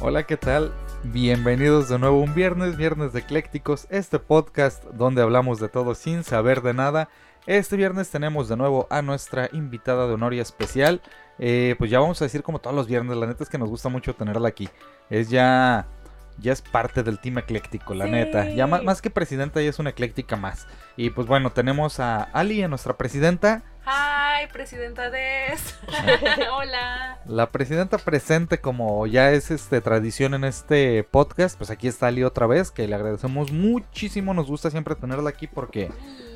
Hola, ¿qué tal? Bienvenidos de nuevo un viernes, viernes de Eclécticos, este podcast donde hablamos de todo sin saber de nada. Este viernes tenemos de nuevo a nuestra invitada de honor y especial. Eh, pues ya vamos a decir como todos los viernes, la neta es que nos gusta mucho tenerla aquí. Es ya, ya es parte del team ecléctico, la Sí. neta. Ya ma- más que presidenta, ella es una ecléctica más. Y pues bueno, tenemos a Ali, a nuestra presidenta. Hi, presidenta Des. Hola. La presidenta presente, como ya es este tradición en este podcast, pues aquí está Ali otra vez, que le agradecemos muchísimo, nos gusta siempre tenerla aquí porque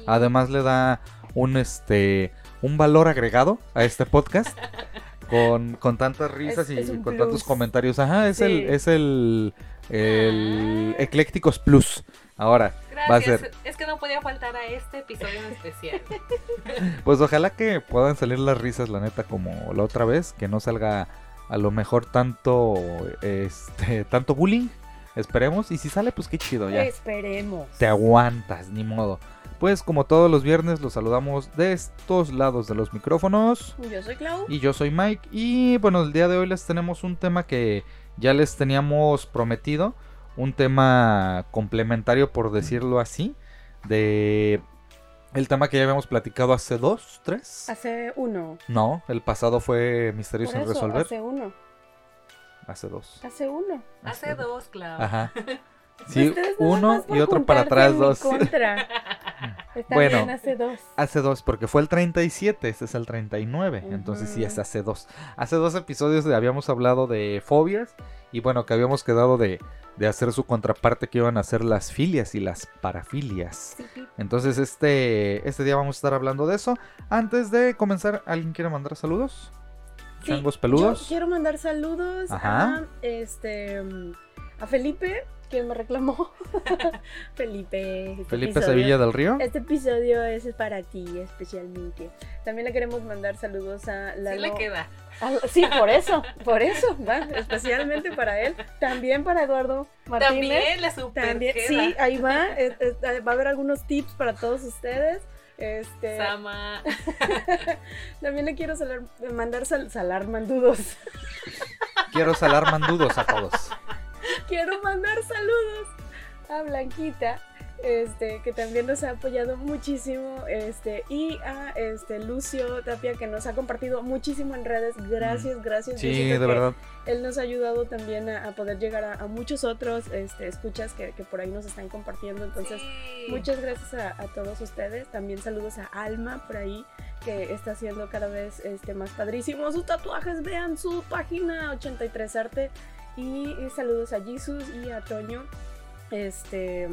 además le da un este un valor agregado a este podcast con, con tantas risas Es- y es con plus. tantos comentarios. Ajá, es Sí. el es el el Ah. Eclécticos Plus. Ahora, va a Gracias. ser Es que no podía faltar a este episodio en especial. Pues ojalá que puedan salir las risas, la neta, como la otra vez, que no salga a lo mejor tanto este tanto bullying, esperemos, y si sale pues qué chido ya. Esperemos. Te aguantas, ni modo. Pues como todos los viernes los saludamos de estos lados de los micrófonos Yo soy Clau. y yo soy Mike y bueno, el día de hoy les tenemos un tema que ya les teníamos prometido, un tema complementario por decirlo así, de el tema que ya habíamos platicado hace dos, tres. Hace uno. No, el pasado fue Misterio Por sin eso, resolver. Hace uno. Hace dos. Hace uno. Hace dos, Clau. Ajá. Sí, uno y otro para atrás en mi dos. contra. Está Bueno. bien, hace dos. Hace dos, porque fue el 37, este es el 39, entonces sí es hace dos. Hace dos episodios de- habíamos hablado de fobias y bueno, que habíamos quedado de, de hacer su contraparte que iban a ser las filias y las parafilias. Entonces este, este día vamos a estar hablando de eso. Antes de comenzar, ¿alguien quiere mandar saludos? Sí, Changos Yo peludos. quiero mandar saludos Ajá. a este a Felipe, quien me reclamó. Felipe. este Felipe episodio- Sevilla del Río. Este episodio es para ti especialmente. También le queremos mandar saludos a Sí Lalo. le queda. Sí, por eso, por eso, va, especialmente para él, también para Eduardo Martínez. También le super También, queda. sí, ahí va, es- es- va a haber algunos tips para todos ustedes. Este, Sama. también le quiero salar- mandar sal- salar mandudos. Quiero salar mandudos a todos. quiero mandar saludos a Blanquita, este, que también nos ha apoyado muchísimo, este, y a este Lucio Tapia que nos ha compartido muchísimo en redes. Gracias, gracias. Yo Sí, de verdad. Él nos ha ayudado también a, a poder llegar a, a muchos otros este, escuchas que, que por ahí nos están compartiendo. Entonces, Sí. muchas gracias a, a todos ustedes. También saludos a Alma por ahí, que está haciendo cada vez este, más padrísimo sus tatuajes. Vean su página 83 Arte. Y, saludos a Jesus y a Toño. Este,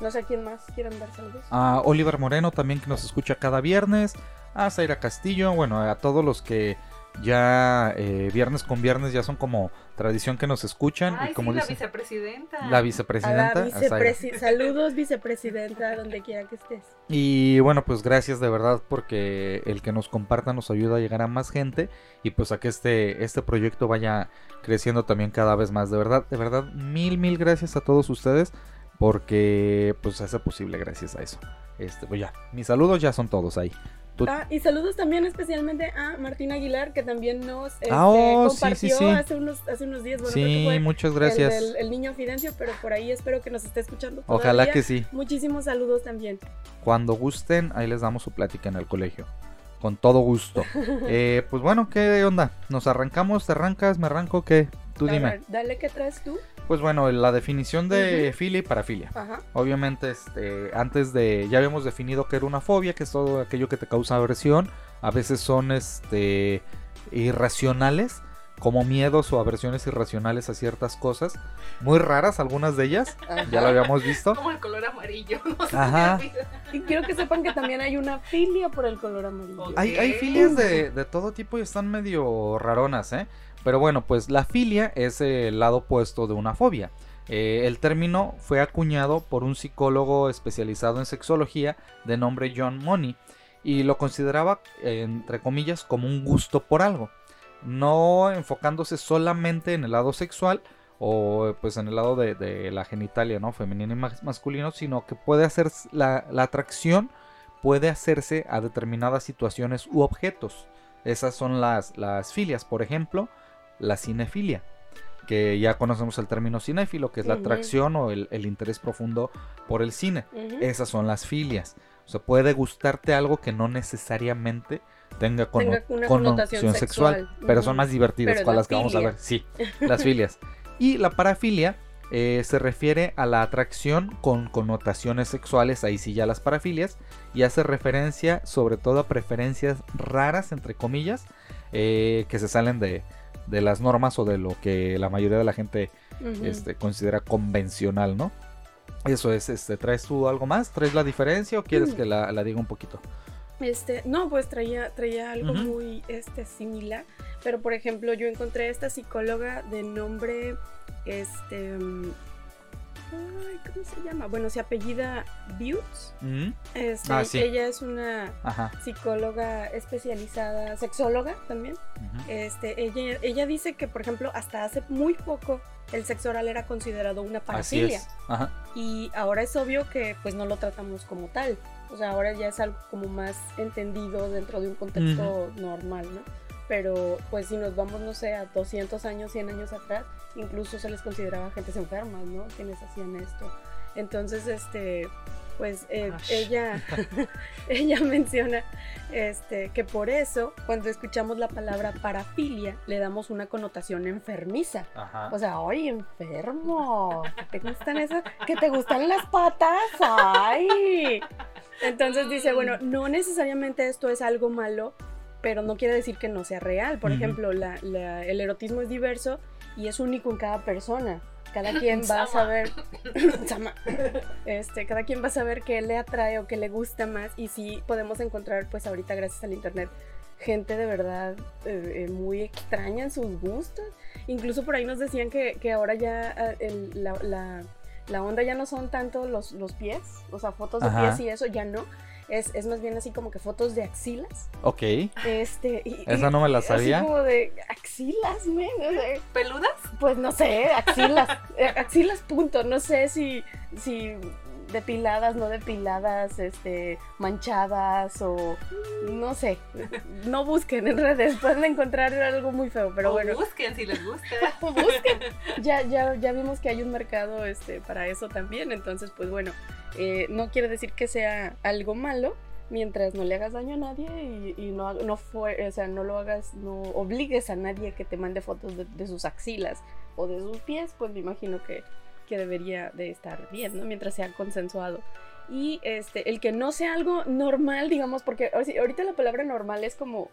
no sé quién más quieran dar saludos. A Oliver Moreno también que nos escucha cada viernes. A Zaira Castillo, bueno, a todos los que ya eh, viernes con viernes ya son como tradición que nos escuchan. Ay, y como sí, la vicepresidenta. la vicepresidenta. la vicepresi- saludos, vicepresidenta, donde quiera que estés. Y bueno, pues gracias de verdad porque el que nos comparta nos ayuda a llegar a más gente y pues a que este, este proyecto vaya creciendo también cada vez más. De verdad, de verdad, mil, mil gracias a todos ustedes porque pues hace posible gracias a eso. Este, pues ya, mis saludos ya son todos ahí. Ah, y saludos también especialmente a Martín Aguilar, que también nos este, Ah, oh, compartió sí, sí. Hace, unos, hace unos días. Bueno, sí, fue muchas el gracias. del- El, niño Fidencio, pero por ahí espero que nos esté escuchando. Ojalá que sí. Muchísimos saludos también. Cuando gusten, ahí les damos su plática en el colegio. Con todo gusto. Eh, pues bueno, ¿qué onda? ¿Nos arrancamos? ¿Te arrancas? ¿Me arranco? ¿Qué? Tú A dime. ver, dale, ¿qué traes tú? Pues bueno, la definición de filia y parafilia. Ajá. Obviamente, este, antes de, ya habíamos definido que era una fobia, que es todo aquello que te causa aversión. A veces son, este, irracionales, como miedos o aversiones irracionales a ciertas cosas. Muy raras algunas de ellas, ya lo habíamos visto. Como el color amarillo. No Ajá. Y quiero que sepan que también hay una filia por el color amarillo. Hay, hay filias de, de todo tipo y están medio raronas, ¿eh? Pero bueno, pues la filia es el lado opuesto de una fobia. Eh, el término fue acuñado por un psicólogo especializado en sexología de nombre John Money y lo consideraba, entre comillas, como un gusto por algo, no enfocándose solamente en el lado sexual o pues en el lado de, la genitalia, ¿no? Femenino y masculino, sino que puede hacer la, atracción puede hacerse a determinadas situaciones u objetos. Esas son las, las filias, por ejemplo, la cinefilia que ya conocemos el término cinéfilo, que es la atracción o el, interés profundo por el cine. Esas son las filias. O sea, puede gustarte algo que no necesariamente tenga, una connotación sexual, pero son más divertidas con las que vamos a ver. Sí, las filias. Y la parafilia eh, se refiere a la atracción con connotaciones sexuales, ahí sí ya las parafilias, y hace referencia sobre todo a preferencias raras, entre comillas, eh, que se salen de, de las normas o de lo que la mayoría de la gente este, considera convencional, ¿no? Eso es, este, ¿traes tú algo más? ¿Traes la diferencia o quieres mm. que la, diga un poquito? Este, no, pues traía, traía algo muy este, similar, pero por ejemplo yo encontré a esta psicóloga de nombre, este, ¿cómo se llama? Bueno, se apellida Butts. Mm. Este, ah, ella es una psicóloga especializada, sexóloga también. este, ella, ella dice que, por ejemplo, hasta hace muy poco el sexo oral era considerado una parafilia. Y ahora es obvio que pues no lo tratamos como tal. O sea, ahora ya es algo como más entendido dentro de un contexto normal, ¿no? Pero pues si nos vamos, no sé, a 200 años, 100 años atrás, incluso se les consideraba gentes enfermas, ¿no? Quienes hacían esto. Entonces, este, pues eh, ella, ella menciona este, que por eso cuando escuchamos la palabra parafilia le damos una connotación enfermiza. O sea, ¡ay, enfermo! ¿Te gustan esas? ¿Que te gustan las patas? ¡Ay! Entonces dice, bueno, no necesariamente esto es algo malo, pero no quiere decir que no sea real. Por ejemplo, el erotismo es diverso y es único en cada persona. Cada quien va a saber, este, cada quien va a saber qué le atrae o qué le gusta más y sí podemos encontrar, pues ahorita gracias al internet, gente de verdad eh, eh, muy extraña en sus gustos. Incluso por ahí nos decían que, ahora ya eh, la, onda ya no son tanto los, los pies, o sea, fotos de pies y eso, ya no, es, es, más bien así como que fotos de axilas. Ok. Este, y, Esa no me la sabía. Así como de axilas, men. ¿Peludas? Pues no sé, axilas. Eh, axilas, punto. No sé si, si depiladas, no depiladas, este, manchadas o no sé. No busquen en redes, pueden encontrar algo muy feo, pero bueno. Busquen si les gusta. busquen. Ya, ya, ya vimos que hay un mercado este, para eso también, entonces pues bueno, eh, no quiere decir que sea algo malo mientras no le hagas daño a nadie y, no, no, fue, o sea, no lo hagas, no obligues a nadie que te mande fotos de, sus axilas o de sus pies, pues me imagino que, que debería de estar bien, ¿no? Mientras sea consensuado. Y este, el que no sea algo normal, digamos, porque ahorita la palabra normal es como,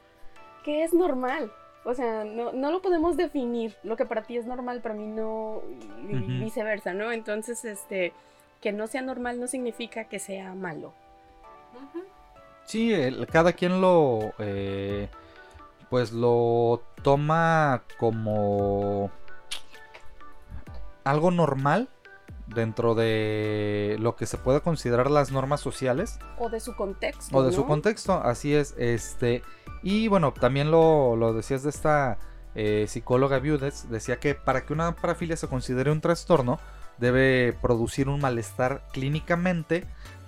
¿qué es normal? O sea, no, no lo podemos definir. Lo que para ti es normal, para mí no, y viceversa, ¿no? Entonces, este, que no sea normal no significa que sea malo. Sí, cada quien lo, eh, pues lo toma como algo normal dentro de lo que se puede considerar las normas sociales. O de su contexto. O de su contexto, así es. Este, y bueno, también lo, lo decías de esta eh, psicóloga Viudes, decía que para que una parafilia se considere un trastorno, debe producir un malestar clínicamente,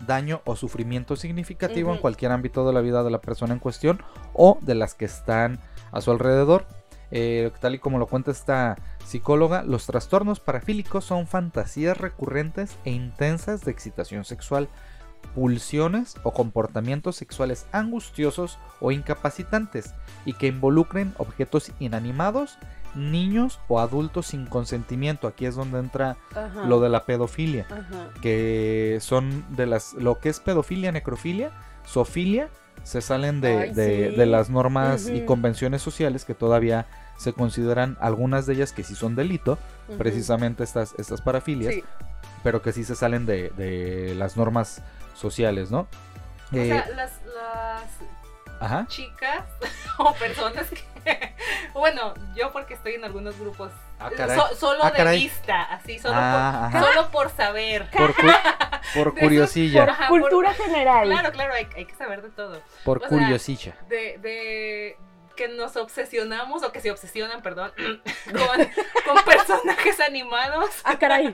daño o sufrimiento significativo en cualquier ámbito de la vida de la persona en cuestión o de las que están a su alrededor. Eh, tal y como lo cuenta esta psicóloga, los trastornos parafílicos son fantasías recurrentes e intensas de excitación sexual, pulsiones o comportamientos sexuales angustiosos o incapacitantes y que involucren objetos inanimados, niños o adultos sin consentimiento. Aquí es donde entra lo de la pedofilia, que son de las lo que es pedofilia, necrofilia, sofilia, se salen de, las normas y convenciones sociales que todavía se consideran algunas de ellas que sí son delito, precisamente estas, estas parafilias, pero que sí se salen de, las normas sociales, ¿no? O sea, eh, las, Ajá. chicas o personas que, bueno, yo porque estoy en algunos grupos, Ah, caray. so- solo Ah, de caray. vista, así, solo, Ah, por, solo por saber. Por, cu- por De esos- curiosilla. Ajá, por- Cultura general. Claro, claro, hay, hay que saber de todo. Por o sea, curiosilla. De, de que nos obsesionamos, o que se obsesionan, perdón, con, con personajes animados. Ah, caray.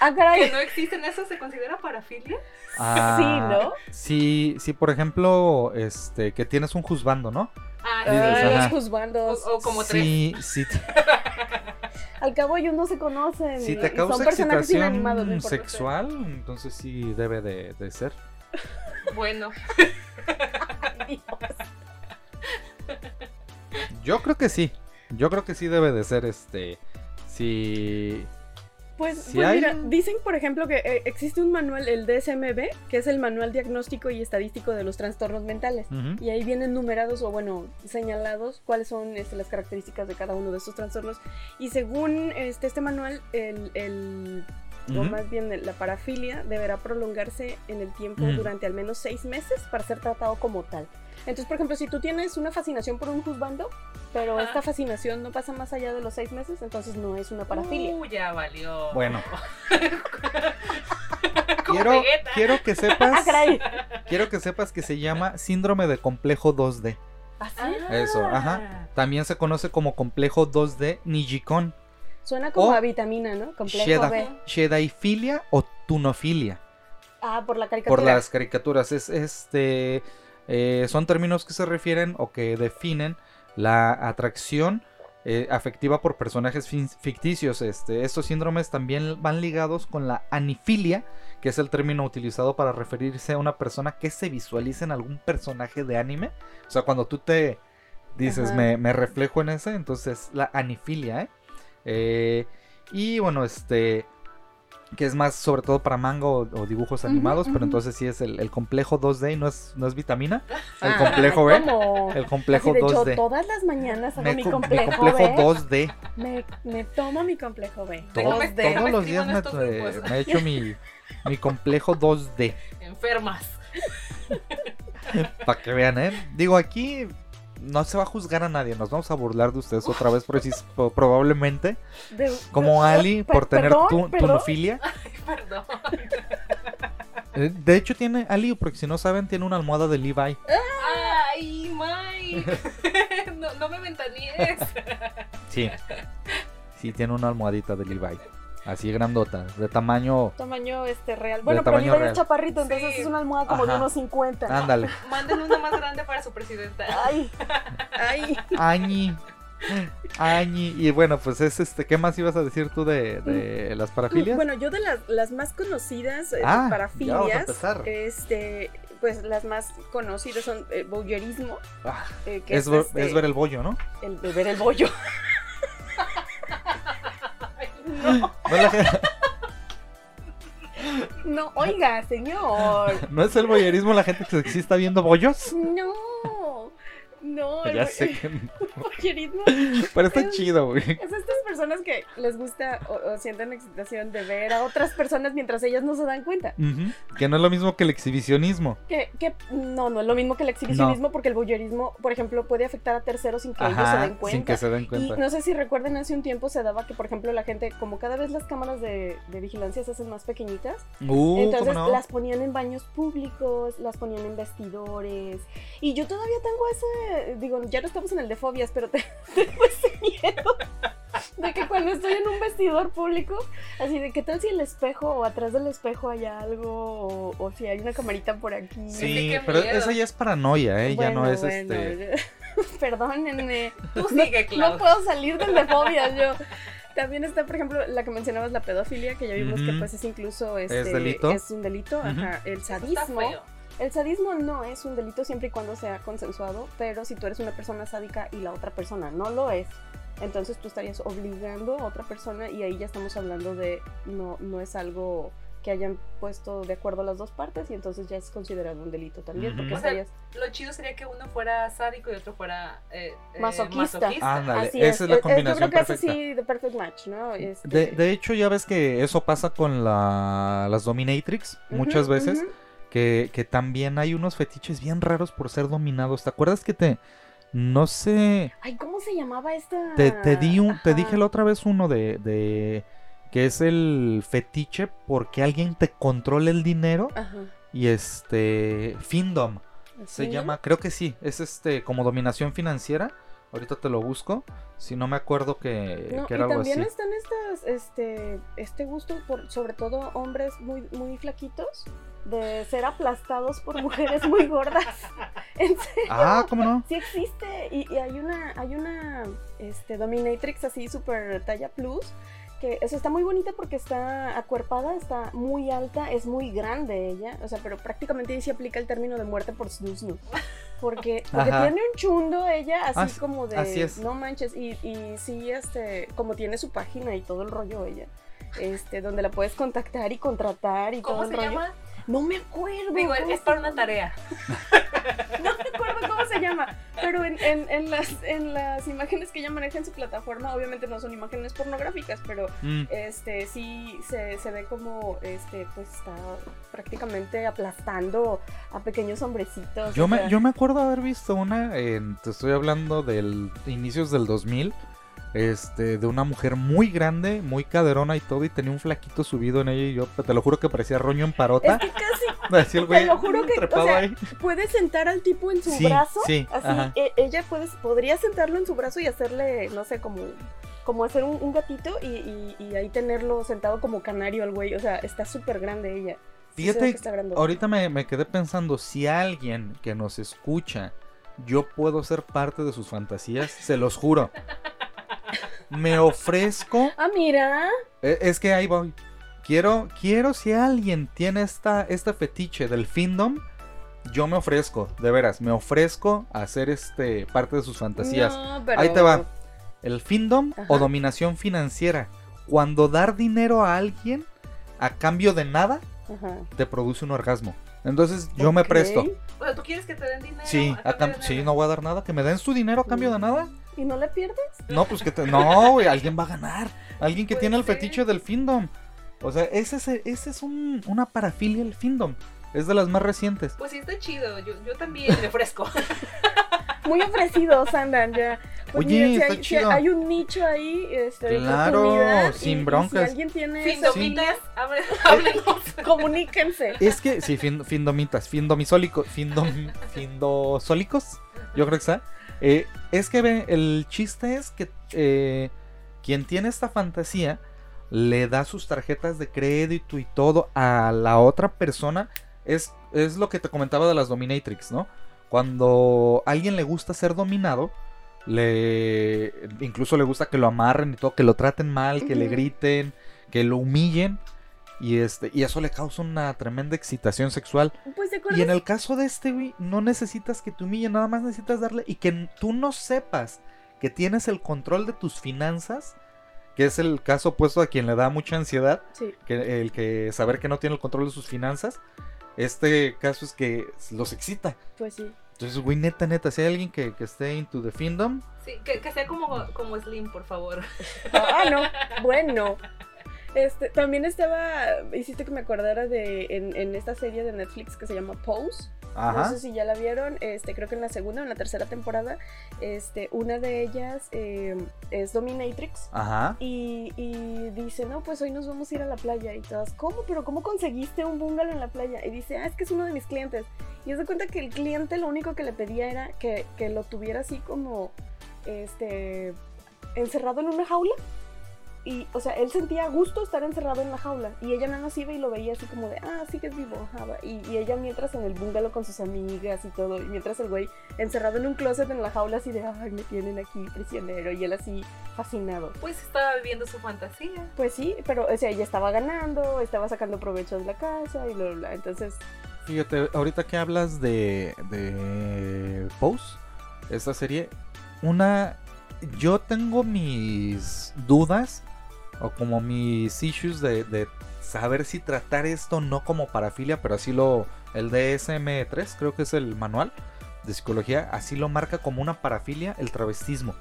Ah, Que caray. no existen, ¿eso se considera parafilia? Ah, Sí, ¿no? Sí, sí, por ejemplo, este, que tienes un juzgando, ¿no? Ah, Dices, Ay, los juzgandos. O, o como tres. Sí, sí, te- Al cabo ellos no se conocen. si te causa son personajes inanimados. no excitación importa. sexual, entonces sí debe de, de ser. Bueno, Dios. Yo creo que sí. Yo creo que sí debe de ser este. Si. Pues, Si pues hay- mira, dicen por ejemplo que eh, existe un manual, el DSMB, que es el Manual Diagnóstico y Estadístico de los Trastornos Mentales. Y ahí vienen numerados o bueno, señalados cuáles son este, las características de cada uno de estos trastornos. Y según este, este manual, el, el- o más bien la parafilia deberá prolongarse en el tiempo durante al menos seis meses para ser tratado como tal. Entonces, por ejemplo, si tú tienes una fascinación por un juzgando, pero Ajá. esta fascinación no pasa más allá de los seis meses, entonces no es una parafilia. Uh, ya valió. Bueno. Quiero, quiero que ¡Ah, sepas. caray! quiero que sepas que se llama síndrome de complejo 2D. ¿Así? Ah. Eso, ajá. También se conoce como complejo 2D Nijikon, Suena como a vitamina, ¿no? Complejo Sheda- B. Shedaifilia o tunofilia. Ah, por la caricatura. Por las caricaturas. Es este. Eh, son términos que se refieren o que definen la atracción eh, afectiva por personajes ficticios. Este, estos síndromes también van ligados con la anifilia, que es el término utilizado para referirse a una persona que se visualiza en algún personaje de anime. O sea, cuando tú te dices, me reflejo en ese, entonces la anifilia, ¿eh? Eh, y bueno, este que es más sobre todo para manga o, o dibujos animados, pero entonces sí es el, el complejo 2D y no es, no es vitamina. El Ah, complejo B. ¿Cómo? El complejo Así de hecho, 2D. todas las mañanas hago Me mi co- complejo, complejo B. 2D. Me, me tomo mi complejo B. Todo- me- 2D. déjame todos los días eh, me he hecho mi, mi complejo 2D. Enfermas. Para que vean, ¿eh? Digo, aquí no se va a juzgar a nadie. Nos vamos a burlar de ustedes otra vez, precis- probablemente. De- Como Ali, Per- por tener perdón, tu, perdón. tunofilia. Ay, perdón. Eh, De hecho, tiene Ali, porque si no saben, tiene una almohada de Levi. Ay, Mike. No, no me ventaníes. Sí. Sí, tiene una almohadita de Levi. Así grandota, de tamaño. Tamaño este real. Bueno, pero real. es chaparrito, entonces Sí. es una almohada como de unos 50. Ándale. Manden una más grande para su presidenta. Ay, ay. Añi. Añi. Y bueno, pues es este. ¿Qué más ibas a decir tú de, de las parafilias? Bueno, yo de las, las más conocidas eh, Ah, ya vamos a parafilias, empezar. este, pues las más conocidas son el voyeurismo, Ah, eh, que es, es, ver- este, es ver el bollo, ¿no? el de ver el bollo. No, la gente- No, oiga, señor. ¿no es el boyerismo la gente que sí está viendo bollos. No, no, el Ya vo- sé que. voyeurismo Pero está Es- chido, güey. es estas personas que les gusta o, o sienten excitación de ver a otras personas mientras ellas no se dan cuenta. Ujú, Que no es lo mismo que el exhibicionismo. Que, que no, no es lo mismo que el exhibicionismo porque el voyeurismo, por ejemplo, puede afectar a terceros sin que ellos se Ajá, den cuenta. sin que se den Y cuenta. no sé si recuerden, hace un tiempo se daba que, por ejemplo, la gente, como cada vez las cámaras de, de vigilancia se hacen más pequeñitas, Uh, ¿cómo entonces no? las ponían en baños públicos, las ponían en vestidores. Y yo todavía tengo ese, digo, ya no estamos en el de fobias, pero te- tengo ese miedo de que cuando estoy en un vestidor público, así de que tal si el espejo o atrás del espejo hay algo o, o si hay una camarita por aquí. Sí, pero esa ya es paranoia, ¿eh? ya no es bueno, este. Tú Perdónenme. No- sigue, No Clau. puedo salir del de fobias yo. También está, por ejemplo, la que mencionabas, la pedofilia, que ya vimos que pues es incluso este, delito? es un delito. Ajá. El Está sadismo. feo. El sadismo no es un delito siempre y cuando sea consensuado, pero si tú eres una persona sádica y la otra persona no lo es, entonces tú estarías obligando a otra persona y ahí ya estamos hablando de no, no es algo que hayan puesto de acuerdo las dos partes y entonces ya es considerado un delito también, porque O sea, estarías... Lo chido sería que uno fuera sádico y otro fuera eh, eh, Masoquista. Ándale, Así esa es la combinación Yo creo que así de perfect match, ¿no? Este, De, de hecho, ya ves que eso pasa con la, las Dominatrix muchas veces. Que, que también hay unos fetiches bien raros por ser dominados. ¿Te acuerdas que te... No sé... Ay, ¿cómo se llamaba esta? Te, te di un, te dije la otra vez uno de, de que es el fetiche porque alguien te controla el dinero Ajá. y este Findom se ¿Sí? llama, creo que sí, es este como dominación financiera. Ahorita te lo busco, si no me acuerdo que, No, que y era algo también están estas, este, este gusto por, sobre todo hombres muy, muy flaquitos, de ser aplastados por mujeres muy gordas. En serio, Ah, ¿cómo no? sí existe. Y, y hay una, hay una, este, dominatrix así super talla plus. Que eso está muy bonita porque está acuerpada, está muy alta, es muy grande ella, o sea, pero prácticamente ahí se aplica el término de muerte por snusnu. Porque, porque tiene un chundo ella así As- como de así es. no manches, y, y sí, este, como tiene su página y todo el rollo ella, este, donde la puedes contactar y contratar y todo ¿Cómo el se rollo. llama? No me acuerdo. Digo, ¿cómo es para una tarea. No me acuerdo cómo se llama, pero en, en- en las, en las imágenes que ella maneja en su plataforma, obviamente no son imágenes pornográficas, pero Mm, este sí se, se ve como este pues está prácticamente aplastando a pequeños hombrecitos. Yo me, sea, yo me acuerdo haber visto una, en- te estoy hablando del inicios del 2000, este, de una mujer muy grande, muy caderona y todo, y tenía un flaquito subido en ella y yo te lo juro que parecía roño en parota. Es que casi Así el güey lo juro que, o sea, puede sentar al tipo en su Sí, brazo, sí, así e- ella puede, podría sentarlo en su brazo y hacerle, no sé, como como hacer un, un gatito y, y- y ahí tenerlo sentado como canario al güey, o sea, está súper grande ella. Sí Fíjate, está ahorita me, me quedé pensando, si alguien que nos escucha, yo puedo ser parte de sus fantasías, se los juro. Me ofrezco Ah, mira. Eh, Es que ahí voy. Quiero, quiero si alguien tiene esta, este fetiche del findom, yo me ofrezco, de veras, me ofrezco a ser este parte de sus fantasías. No, pero- Ahí te va. El findom o Ajá. dominación financiera. Cuando dar dinero a alguien a cambio de nada Ajá. te produce un orgasmo. Entonces yo me presto. O sea, ¿tú quieres que te den dinero? Sí, a a cambio cam- de sí, no voy a dar nada. Que me den su dinero a cambio de nada. ¿Y no le pierdes? No, pues que te... No, güey, alguien va a ganar. Alguien que Puede tiene el fetiche del Findom. O sea, ese es, ese es un, una parafilia el Findom. Es de las más recientes. Pues sí, está chido. Yo, yo también me ofrezco. Muy ofrecidos andan ya. Pues Oye, miren, si está hay, si chido. hay un nicho ahí este, Claro, sin y- y broncas. si alguien tiene Fin, esa domitas, filia, hable- háblenos. comuníquense. Es que, sí, fin- findomitas, findomisólicos, findom, findosólicos, yo creo que está. Eh, es que ve, el chiste es que eh, quien tiene esta fantasía le da sus tarjetas de crédito y todo a la otra persona. Es, es lo que te comentaba de las dominatrix, ¿no? Cuando a alguien le gusta ser dominado, le incluso le gusta que lo amarren y todo, que lo traten mal, que le griten, que lo humillen. Y este, y eso le causa una tremenda excitación sexual. Pues te Y en el caso de este, güey, no necesitas que te humillen, nada más necesitas darle y que tú no sepas que tienes el control de tus finanzas, que es el caso opuesto a quien le da mucha ansiedad, Sí. que el que saber que no tiene el control de sus finanzas. Este caso es que los excita. Pues sí. Entonces, güey, neta, neta, si hay alguien que, que esté into the findom, Sí, que, que sea como, como Slim, por favor. Ah, no. Bueno. Este, también estaba, hiciste que me acordara de en, en esta serie de Netflix que se llama Pose. No ajá, sé si ya la vieron, este, creo que en la segunda o en la tercera temporada, este, una de ellas eh, es Dominatrix. ajá. Y, y dice, no, pues hoy nos vamos a ir a la playa. Y todas, ¿cómo? ¿Pero cómo conseguiste un bungalow en la playa? Y dice, ah, es que es uno de mis clientes. Y se cuenta que el cliente lo único que le pedía era que, que lo tuviera así como, este, encerrado en una jaula. Y, o sea, él sentía a gusto estar encerrado en la jaula. Y ella nada más iba y lo veía así como de, ah, sí que es vivo. ajá, va". Y, y ella mientras en el bungalow con sus amigas y todo. Y mientras el güey encerrado en un closet en la jaula así de, ay, me tienen aquí prisionero. Y él así fascinado. Pues estaba viviendo su fantasía. Pues sí, pero o sea, ella estaba ganando, estaba sacando provecho de la casa y bla, bla, bla. Entonces, Fíjate, ahorita que hablas de, de Pose, esta serie, una... Yo tengo mis dudas o como mis issues de, de saber si tratar esto no como parafilia, pero así lo... El DSM-3, creo que es el manual de psicología, así lo marca como una parafilia el travestismo.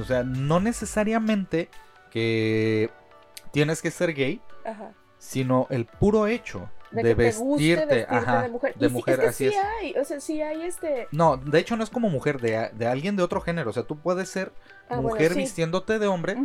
O sea, no necesariamente que tienes que ser gay, ajá. sino el puro hecho De, de que te guste vestirte, vestirte ajá, de mujer. de Y sí, mujer, es que así sí es. hay, o sea, sí hay este... No, de hecho no es como mujer, de, de alguien de otro género. O sea, tú puedes ser Ah, bueno, mujer sí. vistiéndote de hombre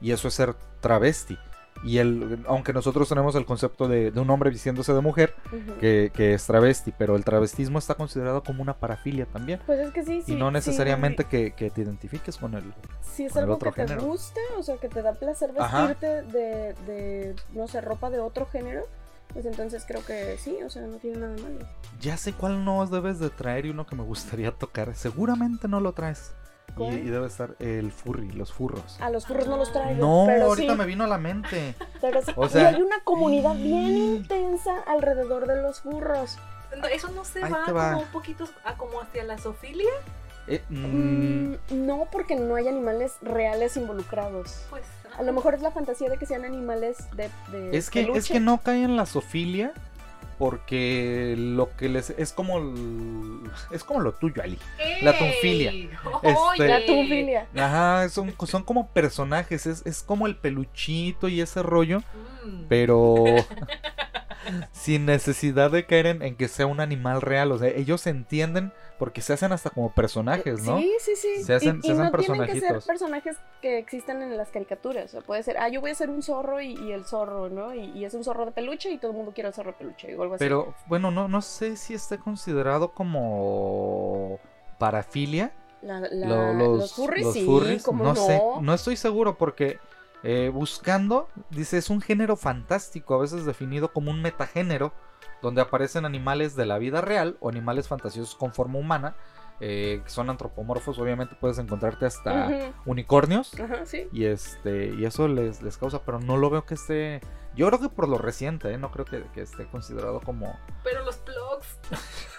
y eso es ser travesti. Y el, aunque nosotros tenemos el concepto de, de un hombre vistiéndose de mujer, que, que es travesti, pero el travestismo está considerado como una parafilia también. Pues es que sí, sí. y no sí, necesariamente que, que te identifiques con él. Si es con el algo otro que te género. guste, o sea, que te da placer vestirte de, de, no sé, ropa de otro género, pues entonces creo que sí, o sea, no tiene nada malo. Ya sé cuál no debes de traer y uno que me gustaría tocar. Seguramente no lo traes. Y, debe estar el furry, los furros. A los furros no los traigo. No, pero ahorita sí, me vino a la mente. pero sí. o sea- y hay una comunidad bien intensa alrededor de los furros. Eso no se Ahí va, como un poquito a como hacia la zoofilia. Eh, mm, Mm, no, porque no hay animales reales involucrados. Pues. A lo mejor es la fantasía de que sean animales de, de es, que, es que no cae en la sofilia porque lo que les es como es como lo tuyo, Ali. La tunfilia. Este- Oye. La tunfilia. Ajá, son, son como personajes, es, es como el peluchito y ese rollo, Mm. pero sin necesidad de caer en, en que sea un animal real. O sea, ellos entienden porque se hacen hasta como personajes, ¿no? Sí, sí, sí. Se hacen- y, se y hacen no tienen que ser personajes que existan en las caricaturas. O sea, puede ser, ah, yo voy a ser un zorro y, y el zorro, ¿no? Y, es un zorro de peluche y todo el mundo quiere el zorro de peluche o algo así. Pero bueno, no, no sé si esté considerado como parafilia. La- la- Lo- los, los, furries, los sí, como no, no. sé, no estoy seguro porque eh, buscando, dice, es un género fantástico, a veces definido como un metagénero, donde aparecen animales de la vida real o animales fantasiosos con forma humana, eh, que son antropomorfos, obviamente puedes encontrarte hasta unicornios. Ajá, sí. Y este y eso les, les causa, pero no lo veo que esté. Yo creo que por lo reciente, ¿eh? no creo que, que esté considerado como. Pero los plugs.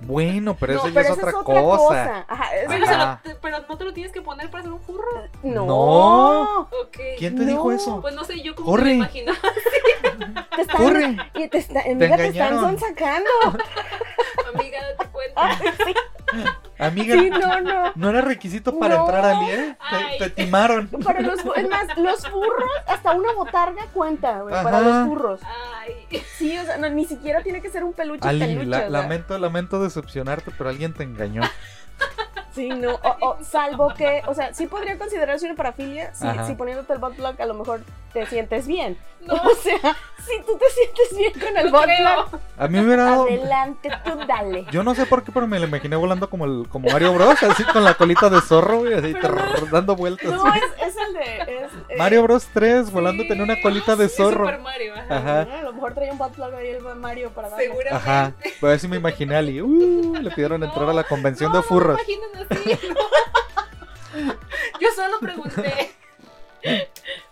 Bueno, pero no, eso ya pero es esa otra cosa. Ajá, es- Pero, Ajá. se lo- te- pero no te lo tienes que poner para ser un furro. no. No. Ok. ¿Quién te No, dijo eso? Pues no sé, yo como Corre. me imaginaba. Te están, ¡Corre! Y te, está, amiga, te, están engañaron. sacando. Amiga, date cuenta. sí, Amiga, sí, no, no. no era requisito para No. entrar al IE. Te, te timaron. Para los, es más, los furros, hasta una botarga cuenta, güey, para los furros. Ay. Sí, o sea, no, ni siquiera tiene que ser un peluche Ali, peluche. la- o sea. lamento, decepcionarte, pero alguien te engañó. Sí, no, o, o, salvo que, o sea, sí podría considerarse una parafilia si, poniéndote el bot plug a lo mejor te sientes bien. No, O sea, si tú te sientes bien con el no bot creo. plug, A mí me hubiera dado. adelante, tú dale. Yo no sé por qué, pero me lo imaginé volando como, el, como Mario Bros. Así con la colita de zorro, güey, así Pero no. trrr, dando vueltas. No, es, es el de... Es, eh, Mario Bros 3, volando tenía una colita de Es zorro. Super Mario, ajá. Ajá. A lo mejor traía un bot plug ahí el Mario para darle. Seguramente. Ajá, pues así me imaginé a Ali. Uh, le pidieron entrar a la convención no, de furros. No, así. no. Yo solo pregunté.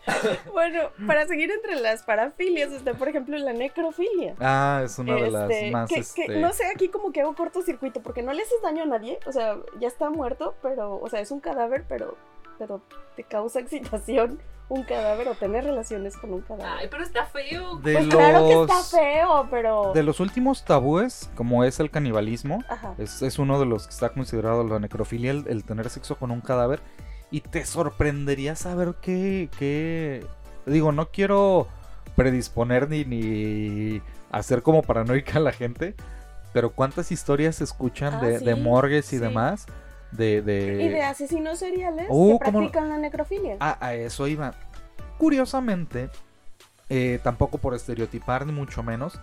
Bueno, para seguir entre las parafilias está, por ejemplo, la necrofilia. Ah, es una de las Este, más. que, que este, no sé, aquí como que hago cortocircuito, porque no le haces daño a nadie, o sea, ya está muerto, pero, o sea, es un cadáver, pero, pero te causa excitación un cadáver o tener relaciones con un cadáver. Ay, pero está feo. de pues los, claro que está feo, pero... De los últimos tabúes, como es el canibalismo, Ajá. es, es uno de los que está considerado la necrofilia, el, el tener sexo con un cadáver. Y te sorprendería saber que, que... Digo, no quiero predisponer ni, ni hacer como paranoica a la gente, pero cuántas historias se escuchan Ah, de, de morgues y sí. demás. De, de... Y de asesinos seriales Uh, que ¿cómo- practican la necrofilia. Ah, a eso iba. Curiosamente, eh, tampoco por estereotipar ni mucho menos,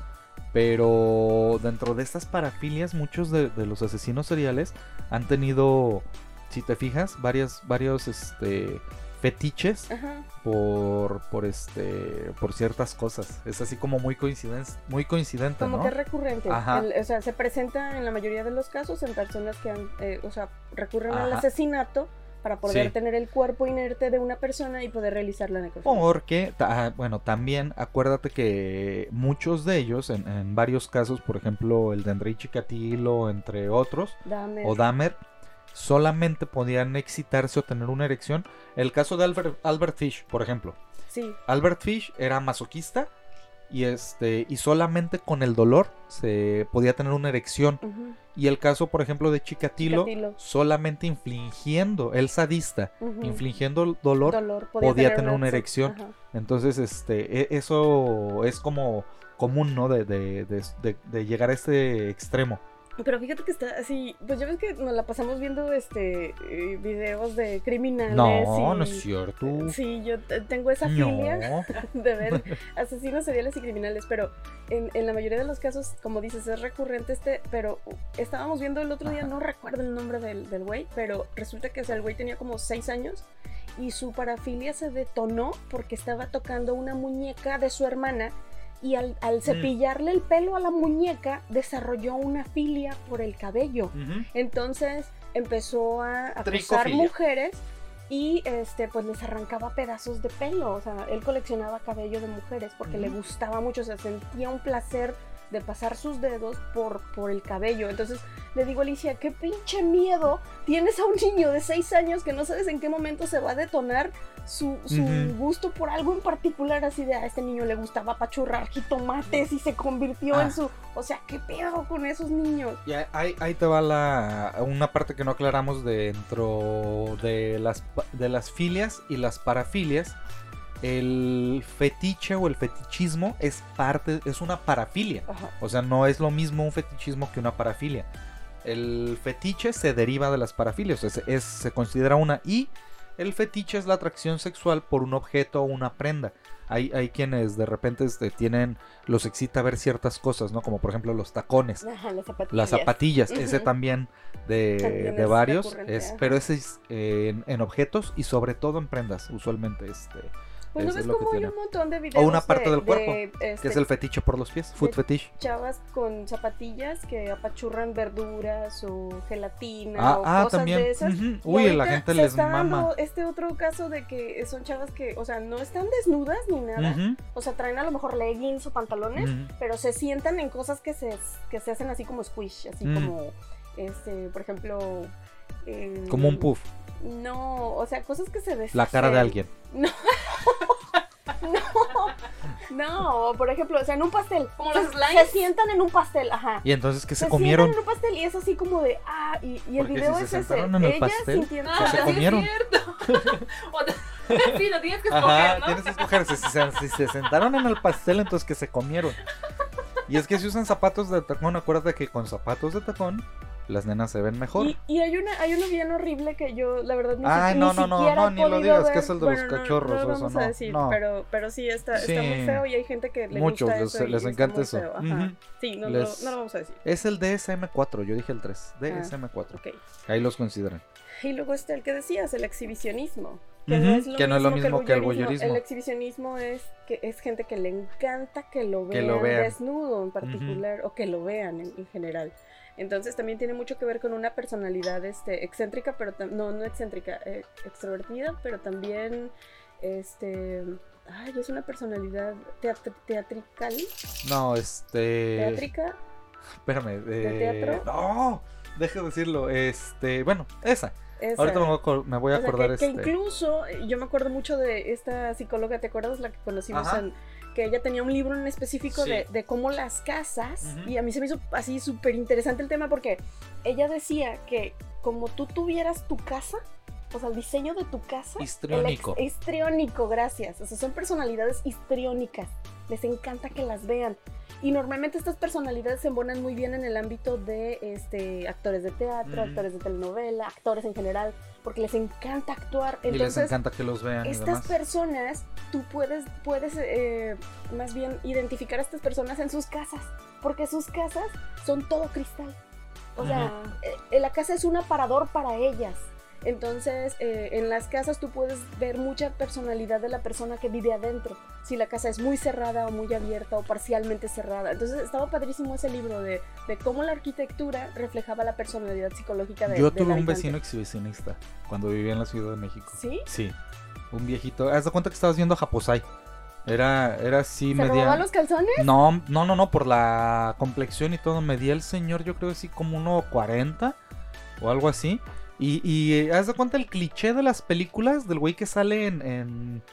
pero dentro de estas parafilias muchos de, de los asesinos seriales han tenido, si te fijas, varias, varios este, fetiches Ajá. por, por, este, por ciertas cosas. Es así como muy, coinciden muy coincidente, Como ¿no? que es recurrente. El- o sea, se presenta en la mayoría de los casos en personas que han, eh, o sea, recurren al asesinato para poder Sí. tener el cuerpo inerte de una persona y poder realizar la necrofilia. Porque, ta- ah, bueno, también acuérdate que muchos de ellos, en, en varios casos, por ejemplo, el de Andrei Chikatilo, entre otros, o Dahmer, solamente podían excitarse o tener una erección. El caso de Albert, Albert Fish, por ejemplo. Sí. Albert Fish era masoquista y este y solamente con el dolor se podía tener una erección. Y el caso, por ejemplo, de Chikatilo, Chikatilo. solamente infligiendo, el sadista, infligiendo el dolor, Dolor, podía tener una erección. Ajá. entonces este e- eso es como común, ¿no? De, de- de- de- de llegar a este extremo. Pero fíjate que está así, pues ya ves que nos la pasamos viendo este eh, videos de criminales. No, y- no es cierto. Sí, yo te- tengo esa filia de ver asesinos seriales y criminales, pero en, en la mayoría de los casos, como dices, es recurrente este, pero estábamos viendo el otro día, Ajá. no recuerdo el nombre del, del güey, pero resulta que o sea, el güey tenía como seis años y su parafilia se detonó porque estaba tocando una muñeca de su hermana y al, Mm. al cepillarle el pelo a la muñeca desarrolló una filia por el cabello. Entonces empezó a acosar mujeres y este pues les arrancaba pedazos de pelo. O sea, él coleccionaba cabello de mujeres porque le gustaba mucho, o sea, sentía un placer de pasar sus dedos por, por el cabello. Entonces le digo a Alicia, qué pinche miedo tienes a un niño de 6 años que no sabes en qué momento se va a detonar su, su gusto por algo en particular, así de a este niño le gustaba apachurrar jitomates y se convirtió Ah. en su... O sea, ¿qué pedo con esos niños? Y ahí- ahí, te va la una parte que no aclaramos dentro de las de las filias y las parafilias. El fetiche o el fetichismo es parte, es una parafilia. Ajá. O sea, no es lo mismo un fetichismo que una parafilia. El fetiche se deriva de las parafilias, es, es- se considera una y el fetiche es la atracción sexual por un objeto o una prenda. Hay, hay quienes de repente este, tienen, los excita ver ciertas cosas, ¿no? Como por ejemplo los tacones. Ajá, las zapatillas. Las zapatillas, ese también de, También de es varios, es, pero ese es eh, en, en objetos y sobre todo en prendas, usualmente, este, Pues no ves como hay tiene. un montón de videos. una parte de- del cuerpo, de, que este, es el fetiche por los pies, foot de- fetish. Chavas con zapatillas que apachurran verduras o gelatina Ah, o ah, cosas también. de esas. ujú. Y Uy, la gente se les está mama. dando este otro caso de que son chavas que, o sea, no están desnudas ni nada. O sea, traen a lo mejor leggings o pantalones, pero se sientan en cosas que se, que se hacen así como squish, así Mm. como, este, por ejemplo... eh, Como un puff, No, o sea, cosas que se deshacen. la cara de alguien. No, por ejemplo, o sea, en un pastel. Como se, los slimes. se sientan en un pastel, ajá. Y entonces que se, se comieron. sientan en un pastel y es así como de, ah, y, y el Porque video si es se ese. sentaron en el Ellas pastel, sintiendo... que se sí comieron. Es sí, no tienes que escoger, Ajá, ¿no? tienes que escoger. Si, se- si se sentaron en el pastel, entonces que se comieron. Y es que si usan zapatos de tacón, acuérdate que con zapatos de tacón las nenas se ven mejor. Y, y hay una hay uno bien horrible que yo, la verdad, ni, si- Ay, ni no, no, no, siquiera no, he ni lo digas, que es el de los Bueno, no- cachorros, No, o lo eso vamos a no, decir, no. Pero, pero sí, está, está muy Sí. feo y hay gente que le Muchos gusta les- eso les encanta eso. feo, ajá. Ujú. Sí, no, Les- no, no lo vamos a decir. Es el DSM4, yo dije el 3. DSM4. Ok. Ahí los consideran. Y luego está el que decías, el exhibicionismo. Que, Ujú, no es lo que no es lo mismo que el voyeurismo. El exhibicionismo es que es gente que le encanta que lo Que vean, lo vean. desnudo en particular o que lo vean en, en general. Entonces también tiene mucho que ver con una personalidad este, excéntrica, pero no, no excéntrica, eh, extrovertida, pero también este ay, es una personalidad teatr- teatrical, No, este. teátrica, Espérame. eh, teatro? No, deje de decirlo. Este. Bueno, esa. esa. Ahorita me voy a, acor- me voy a O sea, acordar que, que este. incluso, eh, yo me acuerdo mucho de esta psicóloga, ¿te acuerdas? La que conocimos Ajá. en, que ella tenía un libro en específico Sí. de, de cómo las casas, y a mí se me hizo así súper interesante el tema porque ella decía que como tú tuvieras tu casa, o sea, el diseño de tu casa, Histriónico. histriónico, gracias. O sea, son personalidades histriónicas. Les encanta que las vean. Y normalmente estas personalidades se embonan muy bien en el ámbito de este, actores de teatro, actores de telenovela, actores en general, porque les encanta actuar. y les Entonces, encanta que los vean estas personas, tú puedes, puedes eh, más bien identificar a estas personas en sus casas, porque sus casas son todo cristal. O sea, eh, la casa es un aparador para ellas. Entonces, eh, en las casas tú puedes ver mucha personalidad de la persona que vive adentro. Si la casa es muy cerrada o muy abierta o parcialmente cerrada. Entonces, estaba padrísimo ese libro de, de cómo la arquitectura reflejaba la personalidad psicológica de Yo tuve un vecino exhibicionista cuando vivía en la Ciudad de México. ¿Sí? Sí. Un viejito. Haz de cuenta que estabas viendo a Japosai. Era, era así ¿Se media. robaba los calzones? No, no, no, no, por la complexión y todo. Medía el señor, yo creo así como 1.40 o algo así. Y, y eh, haz de cuenta el cliché de las películas del güey que sale en, en,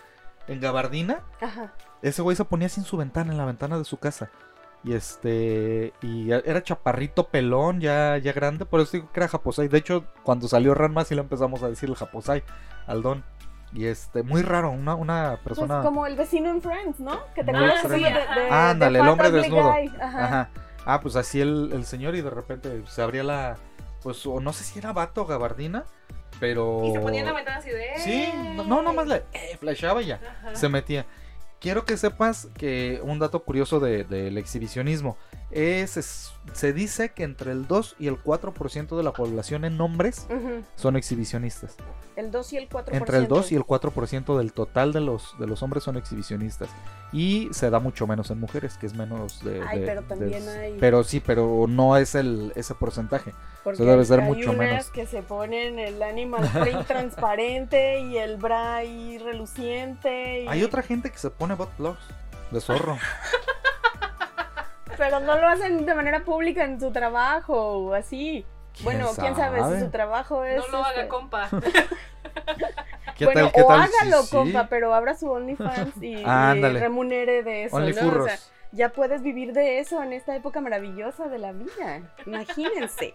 en gabardina. Ajá. ese güey se ponía en su ventana, en la ventana de su casa. Y este. Y era chaparrito pelón, ya, ya grande. Por eso digo que era Japosai. De hecho, cuando salió Ranma, sí le empezamos a decir el Japosai al don. Y este, muy raro, una, una Pues persona. como el vecino en Friends, ¿no? Que te acuerdas así de, de- de Ándale, el hombre desnudo. Ajá. Ajá. Ah, pues así el, el señor y de repente se abría la. Pues, o no sé si era vato o gabardina, pero. Y se ponía en la ventana así de. Sí, no, no, nomás le. Eh, flashaba ya. Ajá. se metía. Quiero que sepas que un dato curioso de- del exhibicionismo es, es- se dice que entre el 2 y el 4% de la población en hombres son exhibicionistas. El 2 y el 4%. Entre el 2 y el 4% del total de los, de los hombres son exhibicionistas. Y se da mucho menos en mujeres, que es menos de... Ay, de- pero de- también hay- Pero sí, pero no es el, ese porcentaje. Porque debe ser hay mucho unas menos. que se ponen el animal print transparente y el bra ahí reluciente. y- Hay otra gente que se pone bot de zorro. Pero no lo hacen de manera pública en su trabajo o así. Bueno, quién sabe si su trabajo es. No lo haga, este, compa. ¿Qué bueno, tal, qué o tal hágalo, sí? compa, pero abra su OnlyFans y, y Ándale. remunere de eso, Only ¿no? O sea, ya puedes vivir de eso en esta época maravillosa de la vida. Imagínense.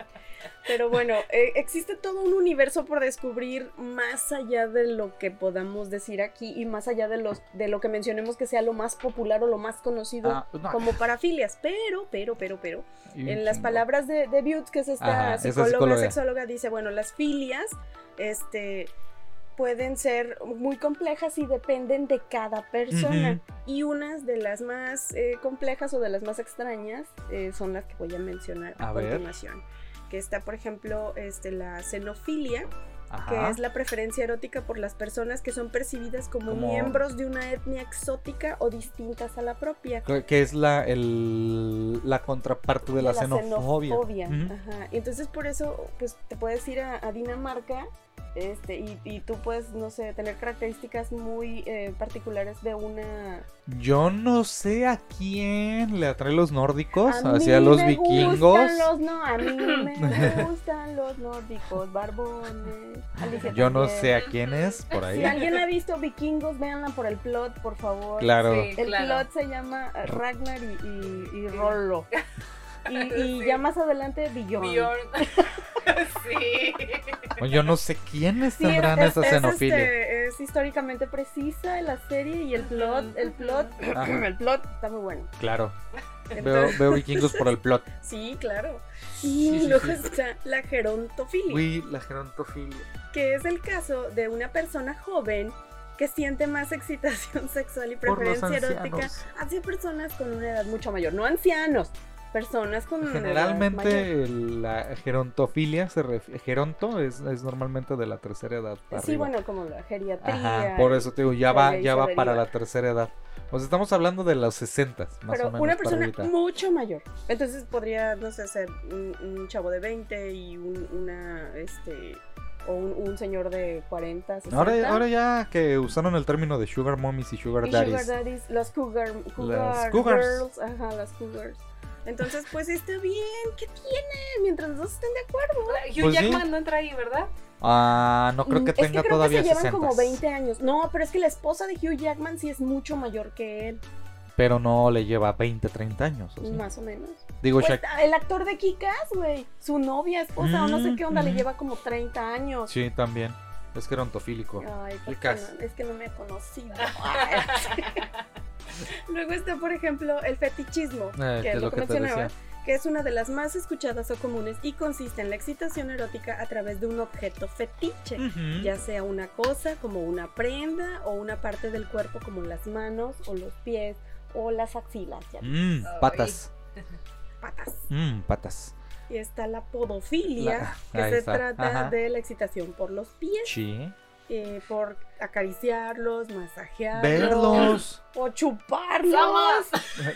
Pero bueno, eh, existe todo un universo por descubrir más allá de lo que podamos decir aquí y más allá de, los, de lo que mencionemos que sea lo más popular o lo más conocido Ah, no. como parafilias. Pero, pero, pero, pero, Y en las palabras de, de Butz, que es esta Ajá, psicóloga, psicóloga. sexóloga, dice, bueno, las filias, este pueden ser muy complejas y dependen de cada persona. Y unas de las más eh, complejas o de las más extrañas eh, son las que voy a mencionar a, A ver. continuación. Que está, por ejemplo, este, la xenofilia, Ajá. que es la preferencia erótica por las personas que son percibidas como, Como- miembros de una etnia exótica o distintas a la propia. Que- es la, el, la contraparte de la, xenofobia. xenofobia, Ujú. Ajá. Y entonces por eso, pues te puedes ir a, a Dinamarca este, y, y tú puedes, no sé, tener características muy eh, particulares de una... Yo no sé a quién le atrae los nórdicos, A hacia mí los me vikingos. Gustan los, no, a mí me gustan los nórdicos, barbones. Alicia Yo no sé a quién es por ahí. Si alguien ha visto vikingos, véanla por el plot, por favor. Claro. Sí, El claro. plot se llama Ragnar y, y, y Rollo. Y, y Sí. ya más adelante. Bjorn. sí. Yo no sé quiénes Sí, tendrán es, esa es, xenofilia. este, es históricamente precisa la serie y el plot, el plot, Ajá. el plot está muy bueno. Claro. Veo, Entonces- veo vikingos por el plot. Sí, claro. Y sí, luego sí. está la gerontofilia, Uy, la gerontofilia. que es el caso de una persona joven que siente más excitación sexual y preferencia erótica hacia personas con una edad mucho mayor, no ancianos, personas con. Generalmente la gerontofilia se refiere. Geronto es, es normalmente de la tercera edad. para Sí, arriba. bueno, como la geriatría. Ajá, por eso te digo, ya va, ya va para la tercera edad. O sea, estamos hablando de los 60, más Pero o menos. una para persona ahorita. mucho mayor. Entonces podría, no sé, ser un, un chavo de 20 y un, una, este, o un, un señor de 40, 60. Ahora, ahora ya que usaron el término de sugar mommies y sugar y daddies. sugar daddies, las cougar, cougar cougars. girls, ajá, las cougars. Entonces, pues está bien, ¿qué tiene? Mientras los dos estén de acuerdo. Hugh Pues sí. Jackman no entra ahí, ¿verdad? Ah, no creo Mm, que es tenga creo todavía que se llevan 60. como 20 años. No, pero es que la esposa de Hugh Jackman sí es mucho mayor que él, Pero no le lleva 20, 30 años. ¿o sí? más o menos. Digo, Pues, Shaq- el actor de Kikas, güey. Su novia, esposa, o no sé qué onda, le mm. lleva como 30 años. Sí, también. Es gerontofílico. Ay, ¿por qué Kikas. no? es que no me ha conocido. Ay. Luego está, por ejemplo, el fetichismo, Eh, que es lo que, mencionaba, que es una de las más escuchadas o comunes y consiste en la excitación erótica a través de un objeto fetiche. Ya sea una cosa como una prenda o una parte del cuerpo como las manos o los pies o las axilas, ya Mm, Ay. patas. patas. Mm, patas. Y está la podofilia, La- que se está. trata Ajá. de la excitación por los pies, Sí. eh, por acariciarlos, masajearlos, Verlos. o chuparlos. ¡Vamos!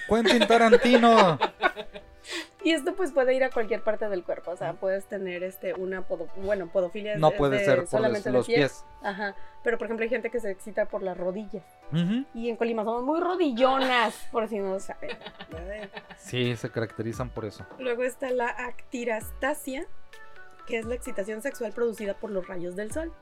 Quentin Tarantino. Y esto pues puede ir a cualquier parte del cuerpo, o sea, puedes tener este una podo, bueno, podofilia No de- puede de ser por solamente los, pies. Ajá, pero por ejemplo hay gente que se excita por las rodillas. Y en Colima somos muy rodillonas, por si no saben. Sí, se caracterizan por eso. Luego está la actirastasia, que es la excitación sexual producida por los rayos del sol.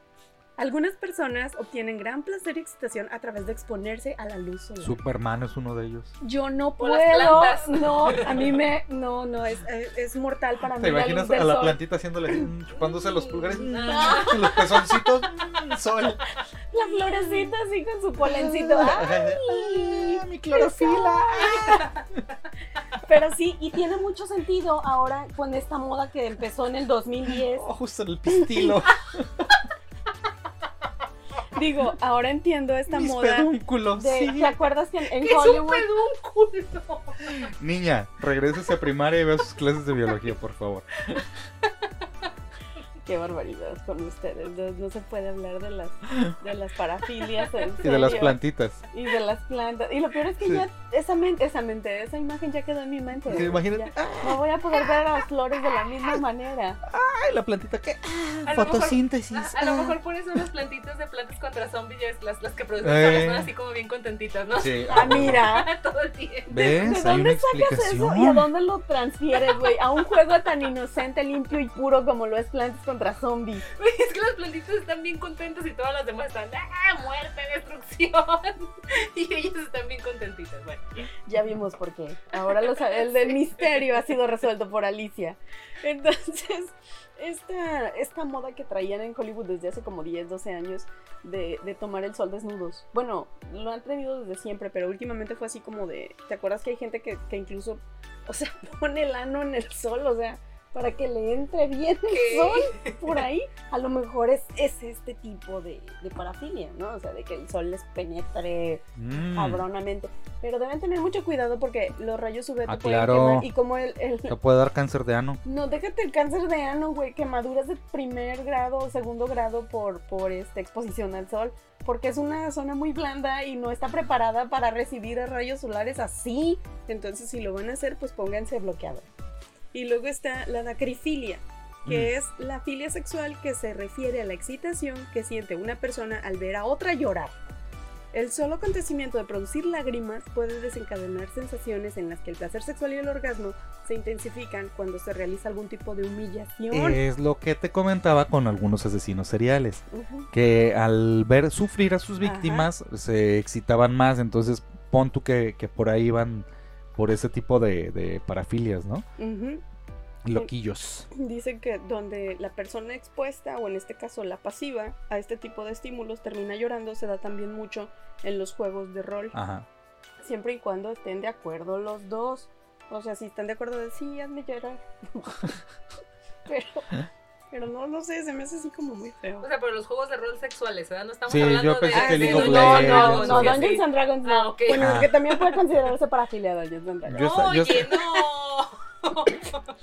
Algunas personas obtienen gran placer y excitación a través de exponerse a la luz solar. Superman es uno de ellos. Yo no las puedo. plantas. No, a mí me. No, no, es, es, es mortal para mí. ¿Te la imaginas luz del a la sol. plantita haciéndole así, chupándose los pulgares? Ah. Los pezoncitos. mm, Sol. La florecita así con su polencito. ¡Ay! mi clorofila. Pero sí, y tiene mucho sentido ahora con esta moda que empezó en el 2010. Oh, justo en el pistilo. Digo, ahora entiendo esta Mis moda. pedúnculos. De, sí. ¿Te acuerdas que en, en ¿Qué es un Hollywood pedúnculo? Niña, regrese a primaria y vea sus clases de biología, por favor. Qué barbaridad con ustedes. No, no se puede hablar de las, de las parafilias. en Y de las plantitas. Y de las plantas. Y lo peor es que Sí. ya esa mente, esa mente, esa imagen ya quedó en mi mente. Sí, imagínate. Ya No voy a poder ver a las flores de la misma manera. Ay, la plantita que. A lo mejor- Fotosíntesis. A, a lo mejor por eso las plantitas de plantas contra zombies, las, las que producen Eh. ¿no? Así como bien contentitas, ¿no? Sí. Ah, mira. Todo el tiempo. ¿De dónde sacas eso y a dónde lo transfieres, güey? A un juego tan inocente, limpio y puro como lo es Plantas contra Zombies. Güey, Es que las plantitas están bien contentas y todas las demás están, ¡ah! Muerte, destrucción. Y ellas están bien contentitas. Bueno, ya. Ya vimos por qué. Ahora el del misterio ha sido resuelto por Alicia. Entonces, esta, esta moda que traían en Hollywood desde hace como 10, 12 años de, de tomar el sol desnudos. Bueno, lo han tenido desde siempre, pero últimamente fue así como de... ¿Te acuerdas que hay gente que, que incluso, o sea, pone el ano en el sol? O sea, para que le entre bien el sol por ahí. A lo mejor es, es este tipo de, de parafilia, ¿no? O sea, de que el sol les penetre Mm, cabronamente. Pero deben tener mucho cuidado porque los rayos UV te Ah, pueden claro. quemar. Y como el, el- Te puede dar cáncer de ano. No, déjate el cáncer de ano, güey. Quemaduras de primer grado o segundo grado por, por esta exposición al sol. Porque es una zona muy blanda y no está preparada para recibir rayos solares así. Entonces, si lo van a hacer, pues pónganse bloqueador. Y luego está la dacrifilia, que es la filia sexual que se refiere a la excitación que siente una persona al ver a otra llorar. El solo acontecimiento de producir lágrimas puede desencadenar sensaciones en las que el placer sexual y el orgasmo se intensifican cuando se realiza algún tipo de humillación. Es lo que te comentaba con algunos asesinos seriales. Que al ver sufrir a sus víctimas se excitaban más. Entonces pon tú que, que por ahí van por ese tipo de, de parafilias, ¿no? Ujú. Loquillos. Dicen que donde la persona expuesta, o en este caso la pasiva, a este tipo de estímulos termina llorando, se da también mucho en los juegos de rol. Ajá. Siempre y cuando estén de acuerdo los dos. O sea, si están de acuerdo de sí, hazme llorar. pero, pero no, no sé, se me hace así como muy feo. O sea, pero los juegos de rol sexuales, ¿verdad? No estamos Sí, hablando yo pensé de... que League of no, no, y así. Dungeons and Dragons no. Ah, ok. Bueno, Ah. que también puede considerarse parafilia Dungeons and Dragons. Yo Oye, no.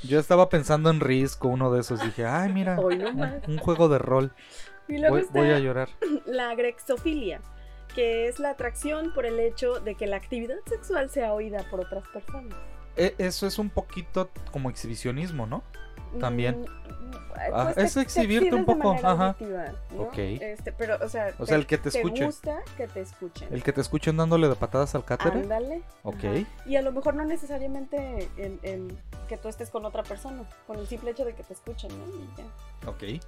Yo estaba pensando en Risk o uno de esos. Dije, ay, mira, no un, juego de rol. Y luego Voy, está voy a llorar. la grexofilia, que es la atracción por el hecho de que la actividad sexual sea oída por otras personas. E- eso es un poquito como exhibicionismo, ¿no? También. Mm, Ah, pues es te exhibirte un poco, ajá. auditiva, ¿no? Ok. Este, pero, o sea, O sea, el que te escuche. Te gusta que te escuchen. El que te escuchen dándole de patadas al cátedra. Ándale. Ok. ajá. Y a lo mejor no necesariamente el, el que tú estés con otra persona, con el simple hecho de que te escuchen, ¿no? Y ya. Ok.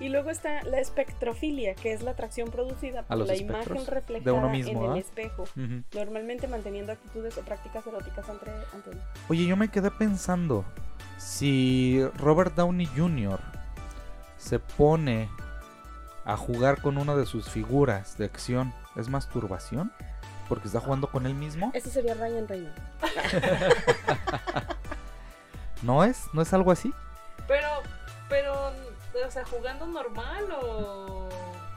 Y luego está la espectrofilia, que es la atracción producida por la imagen de reflejada uno mismo, en ¿ah? el espejo, Ujú. normalmente manteniendo actitudes o prácticas eróticas ante, ante él. Oye, yo me quedé pensando. Si Robert Downey Jr. se pone a jugar con una de sus figuras de acción, ¿es masturbación? Porque está jugando con él mismo. Ese sería Ryan Reynolds. ¿No es? ¿No es algo así? Pero, pero, o sea, jugando normal o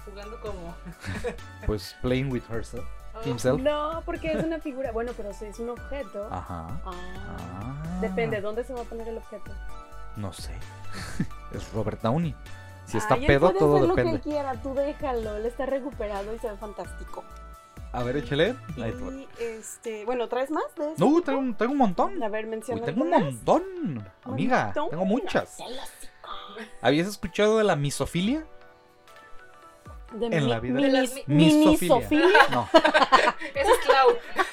jugando como... Pues playing with herself. Oh, Himself. No, porque es una figura, bueno, pero si es un objeto. Ajá. Ah, Ah. Depende, ¿dónde se va a poner el objeto? No sé. es Robert Downey. Si está Ay, él pedo, puede todo hacer lo depende. que él quiera, tú déjalo, él está recuperado y se ve fantástico. A ver, échale. Ahí. Y este, bueno, ¿traes más de eso? No, tengo, un- tengo un montón. A ver, Uy, menciona. tengo un montón. Amiga, Montón. tengo muchas. ¿Habías escuchado de la misofilia? De En mi- la vida. De las mi- Misofilia. minisofilia, No, es Clau.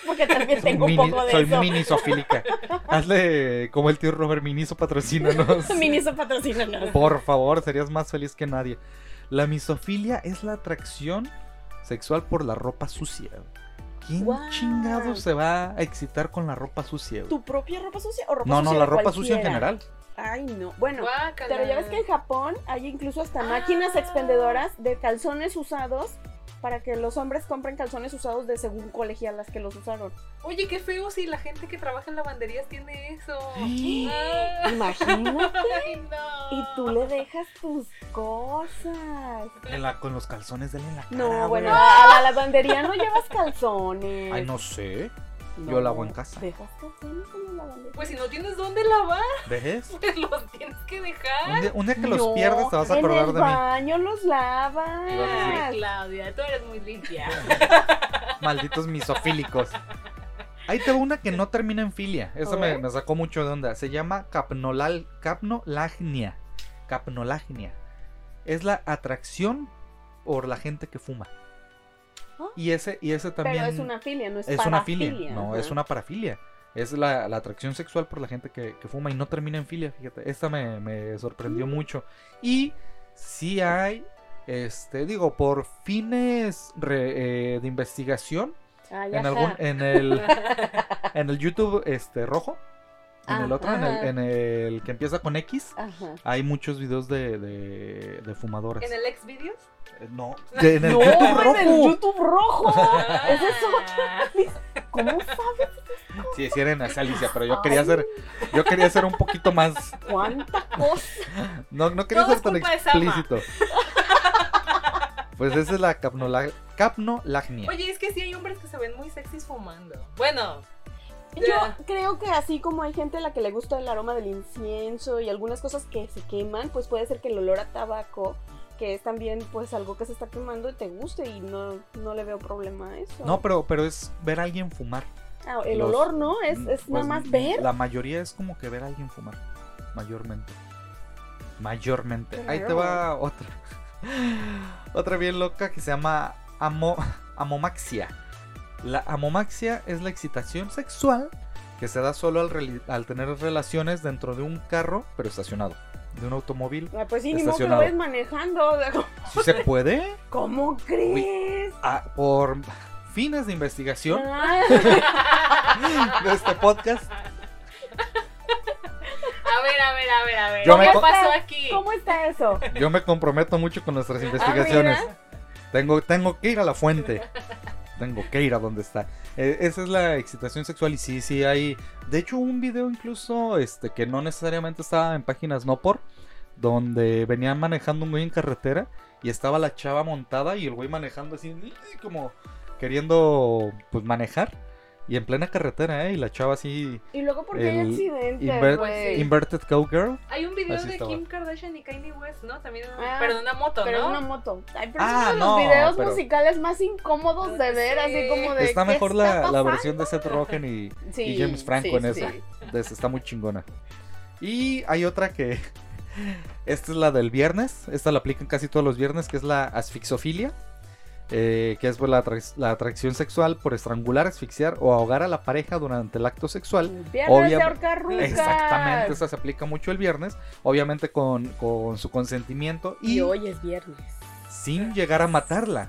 porque también soy, tengo un mini- poco de soy eso. minisofílica. Hazle como el tío Robert Miniso, patrocínanos. Miniso patrocínanos. Por favor, serías más feliz que nadie. La misofilia es la atracción sexual por la ropa sucia. ¿Quién chingado se va a excitar con la ropa sucia? ¿Tu propia ropa sucia o ropa No, sucia no, la de ropa sucia en general. Ay, no. Bueno, Guácala. pero ya ves que en Japón hay incluso hasta Ah. máquinas expendedoras de calzones usados para que los hombres compren calzones usados de según colegialas que los usaron. Oye, qué feo si la gente que trabaja en lavanderías tiene eso. Ah. Imagínate. Ay, no. Y tú le dejas tus cosas. En la- con los calzones de él en la cara. No, bueno, a la lavandería no llevas calzones. Ay, no sé. No, yo lavo en casa. ¿Dejas calzones en? Pues si no tienes dónde lavar, ¿Ves? pues los tienes que dejar. Un día, un día que los No, pierdes te vas a acordar en el de mí. baño los lavas. Y vas a decir- Ay, Claudia, tú eres muy limpia. Malditos misofílicos. Ahí te va una que no termina en filia. Esa me sacó mucho de onda. Se llama capnolal, capnolagnia. Capnolagnia. Es la atracción por la gente que fuma. Y ese, y ese también Pero es una filia, no es, es una filia. parafilia. No, Ajá. es una parafilia. Es la, la atracción sexual por la gente que, que fuma y no termina en filia, fíjate. Esta me, me sorprendió Mm. mucho. Y sí hay, este, digo, por fines re- eh, de investigación, Ay, en ajá. algún, en el, en el YouTube este rojo, en Ah, el otro, en el, en el que empieza con X, Ajá. hay muchos videos de, de, de fumadores. ¿En el ex videos? No, de- en el no, YouTube en rojo. el YouTube rojo. Ese es Ah. ¿Cómo sabes Sí, sí era en esa Alicia, pero yo quería hacer, yo quería hacer un poquito más, cuánta cosa? no, no quería Todo ser tan explícito. Pues esa es la capnola- capnolagnia. Oye, es que sí hay hombres que se ven muy sexys fumando. Bueno, Yo creo que así como hay gente a la que le gusta el aroma del incienso y algunas cosas que se queman, pues puede ser que el olor a tabaco, que es también pues algo que se está quemando, te guste y no, no le veo problema a eso. No, pero, pero es ver a alguien fumar. Ah, el los- olor no, es, es Pues, nada más ver. La mayoría es como que ver a alguien fumar. Mayormente. Mayormente. Ahí te va otra. Otra bien loca que se llama amo, amomaxia. La amomaxia es la excitación sexual que se da solo al, al tener relaciones dentro de un carro, pero estacionado. De un automóvil. Ah, pues sí, ni modo que lo estacionado. vayas manejando. Si se puede, ¿Cómo crees? ah, por fines de investigación Ah, de este podcast, a ver, a ver, a ver, a ver. Yo ¿Qué pasó aquí? ¿Cómo está eso? Yo me comprometo mucho con Ah, nuestras investigaciones. mira. tengo, tengo que ir a la fuente. Tengo que ir a donde está. Eh, esa es la excitación sexual y sí, sí hay. De hecho, un video incluso este que no necesariamente estaba en páginas no por, donde venían manejando un güey en carretera y estaba la chava montada y el güey manejando así como queriendo pues manejar y en plena carretera, ¿eh? Y la chava así Y luego porque hay El accidentes, inver- güey. inverted cowgirl. Hay un video Así de estaba. Kim Kardashian y Kanye West, ¿no? También, Ah, pero en una moto, Pero es ¿no? una moto. Ay, pero Ah, es uno de no, los videos pero- musicales más incómodos de ver, Sí. así como de. Está ¿qué mejor está la, la versión de Seth Rogen y, Sí, y James Franco sí, en. De esa, Está muy chingona. Y hay otra que. Esta es la del viernes. Esta la aplican casi todos los viernes, que es la asfixofilia. Eh, que es pues, la, atrac- la atracción sexual por estrangular, asfixiar o ahogar a la pareja durante el acto sexual. Viernes de ahorcar. Exactamente, esa se aplica mucho el viernes. Obviamente con, con su consentimiento y, Y hoy es viernes. sin llegar a matarla.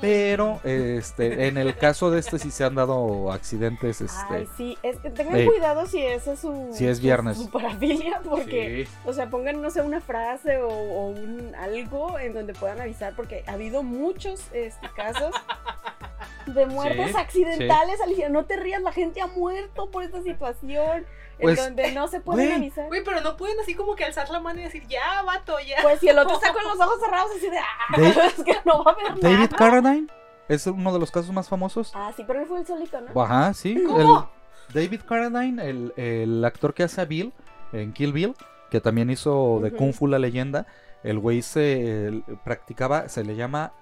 Pero este, en el caso de este sí se han dado accidentes. Este, Ay, sí, es que tengan Eh, cuidado si esa es su. si es viernes. Su, parafilia, porque. sí. O sea, pongan, no sé, una frase o, o un algo en donde puedan avisar, porque ha habido muchos este, casos de muertes Sí, accidentales. Alicia, no te rías, la gente ha muerto por esta situación, Pues, en donde no se pueden güey. avisar. Güey, pero no pueden así como que alzar la mano y decir, ya, vato, ya. Pues si el otro está con los ojos cerrados, así de, ah, es que no va a haber David nada. Carradine es uno de los casos más famosos. Ah, sí, pero él fue el solito, ¿no? Ajá, sí. ¿Cómo? el- David Carradine, el, el actor que hace a Bill en Kill Bill, que también hizo de. Kung Fu la leyenda, el güey se el- practicaba, se le llama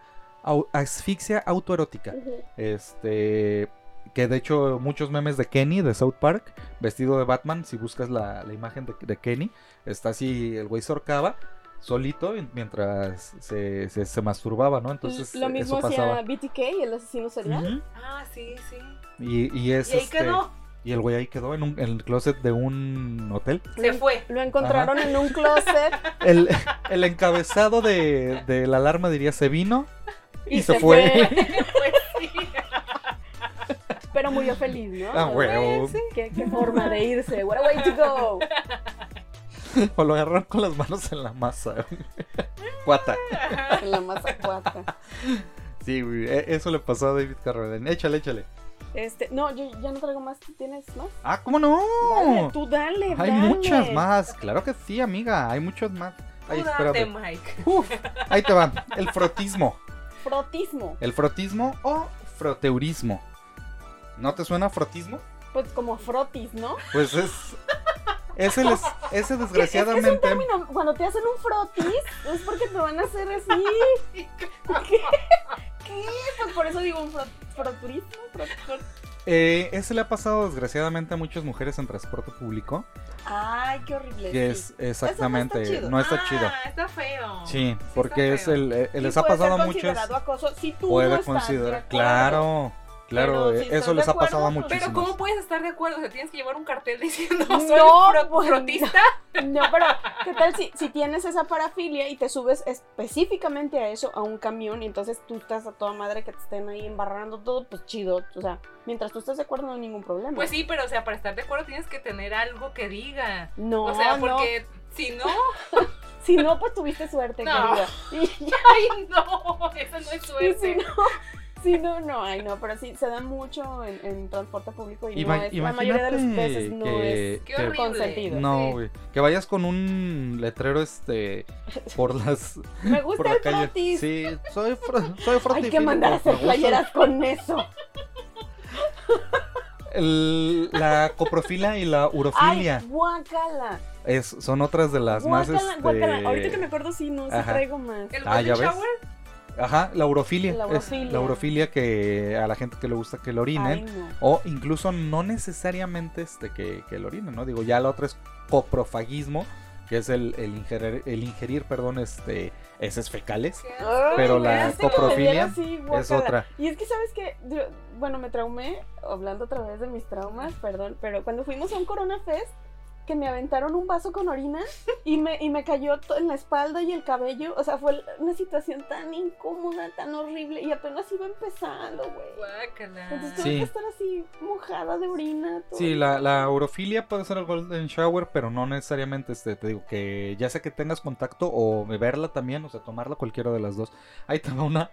au- asfixia autoerótica. Este. Que de hecho muchos memes de Kenny de South Park, vestido de Batman, si buscas la, la imagen de, de Kenny, está así, el güey se ahorcaba solito mientras se, se, se masturbaba, ¿no? Entonces Lo mismo eso hacía. BTK, el asesino serial. Ah, sí, sí. y, y es y ahí este, quedó. Y el güey ahí quedó en, un, en el closet de un hotel. Se fue. Lo encontraron en un closet El, el encabezado de, de la alarma diría se vino y, y, se, fue. Pero murió feliz, ¿no? Ah, huevo. ¿Qué, qué forma de irse. What a way to go. O lo agarraron con las manos en la masa. Cuata. En la masa cuata. Sí, güey. e- Eso le pasó a David Carradine. Échale, échale. Este, no, yo ya no traigo más. ¿Tienes más? Ah, ¿cómo no? Dale, tú dale. Hay dale. muchas más. Claro que sí, amiga. Hay muchas más. Ay, Tú date, espérate. Mike. Uf, ahí te va. El frotismo. Frotismo. El frotismo o froteurismo. ¿No te suena frotismo? Pues como frotis, ¿no? Pues es. Ese, les- ese Es que es un desgraciadamente. término, cuando te hacen un frotis, es porque te van a hacer así. ¿Qué? ¿Qué? Pues por eso digo un frot, froturismo. frot- frot- eh, ese le ha pasado desgraciadamente a muchas mujeres en transporte público. Ay, qué horrible. Que es exactamente. chido. No está Ah, chido. Está feo. Sí, porque es feo. el. eh, les ha puede pasado acoso si tú no Puede estás de considerar. acuerdo. Claro, claro. Pero si eh, eso les ha acuerdo, pasado a muchísimos. Pero ¿cómo puedes estar de acuerdo? O sea, tienes que llevar un cartel diciendo No, pues, frotista. No, pero ¿qué tal si, si tienes esa parafilia y te subes específicamente a eso, a un camión, y entonces tú estás a toda madre que te estén ahí embarrando todo, pues chido. O sea, mientras tú estés de acuerdo no hay ningún problema. Pues sí, pero o sea, para estar de acuerdo tienes que tener algo que diga. No, o sea, no. porque si no, Si no, pues tuviste suerte, No. querida. Y, ay no, eso no es y si suerte. no, si no, no, ay no, pero sí, se da mucho en, en transporte público y Ima- no es, la mayoría de las veces no que, es que- consentido. no, Sí. güey, que vayas con un letrero este por las Me por gusta la el calle. frotis. Sí, soy fro- soy Hay que mandar a hacer playeras con eso. el- la coprofilia y la urofilia. Ay, guácala. Es, son otras de las más Guácala, este, guácala. Ahorita que me acuerdo, sí, no, sí Ajá. traigo más. ¿El Ah, ya golden ves. Ajá, la urofilia. La es urofilia. la urofilia que a la gente que le gusta que lo orinen. Ay, no. O incluso no necesariamente este que, que lo orinen, ¿no? Digo, ya la otra es coprofagismo, que es el, el ingerir, el ingerir, perdón, este, heces fecales. ¿Qué Ay, Pero la que coprofilia así, Es otra. Y es que, ¿sabes qué? Yo- Bueno, me traumé, hablando otra vez de mis traumas, perdón, pero cuando fuimos a un Corona Fest, que me aventaron un vaso con orina y me, y me cayó en la espalda y el cabello. O sea, fue una situación tan incómoda, tan horrible y apenas iba empezando, güey. Guácala. Entonces tuve Sí. que estar así mojada de orina. todo Sí, la, la urofilia puede ser el golden shower, pero no necesariamente, este, te digo, que ya sea que tengas contacto o beberla también, o sea, tomarla cualquiera de las dos. Ahí te va una,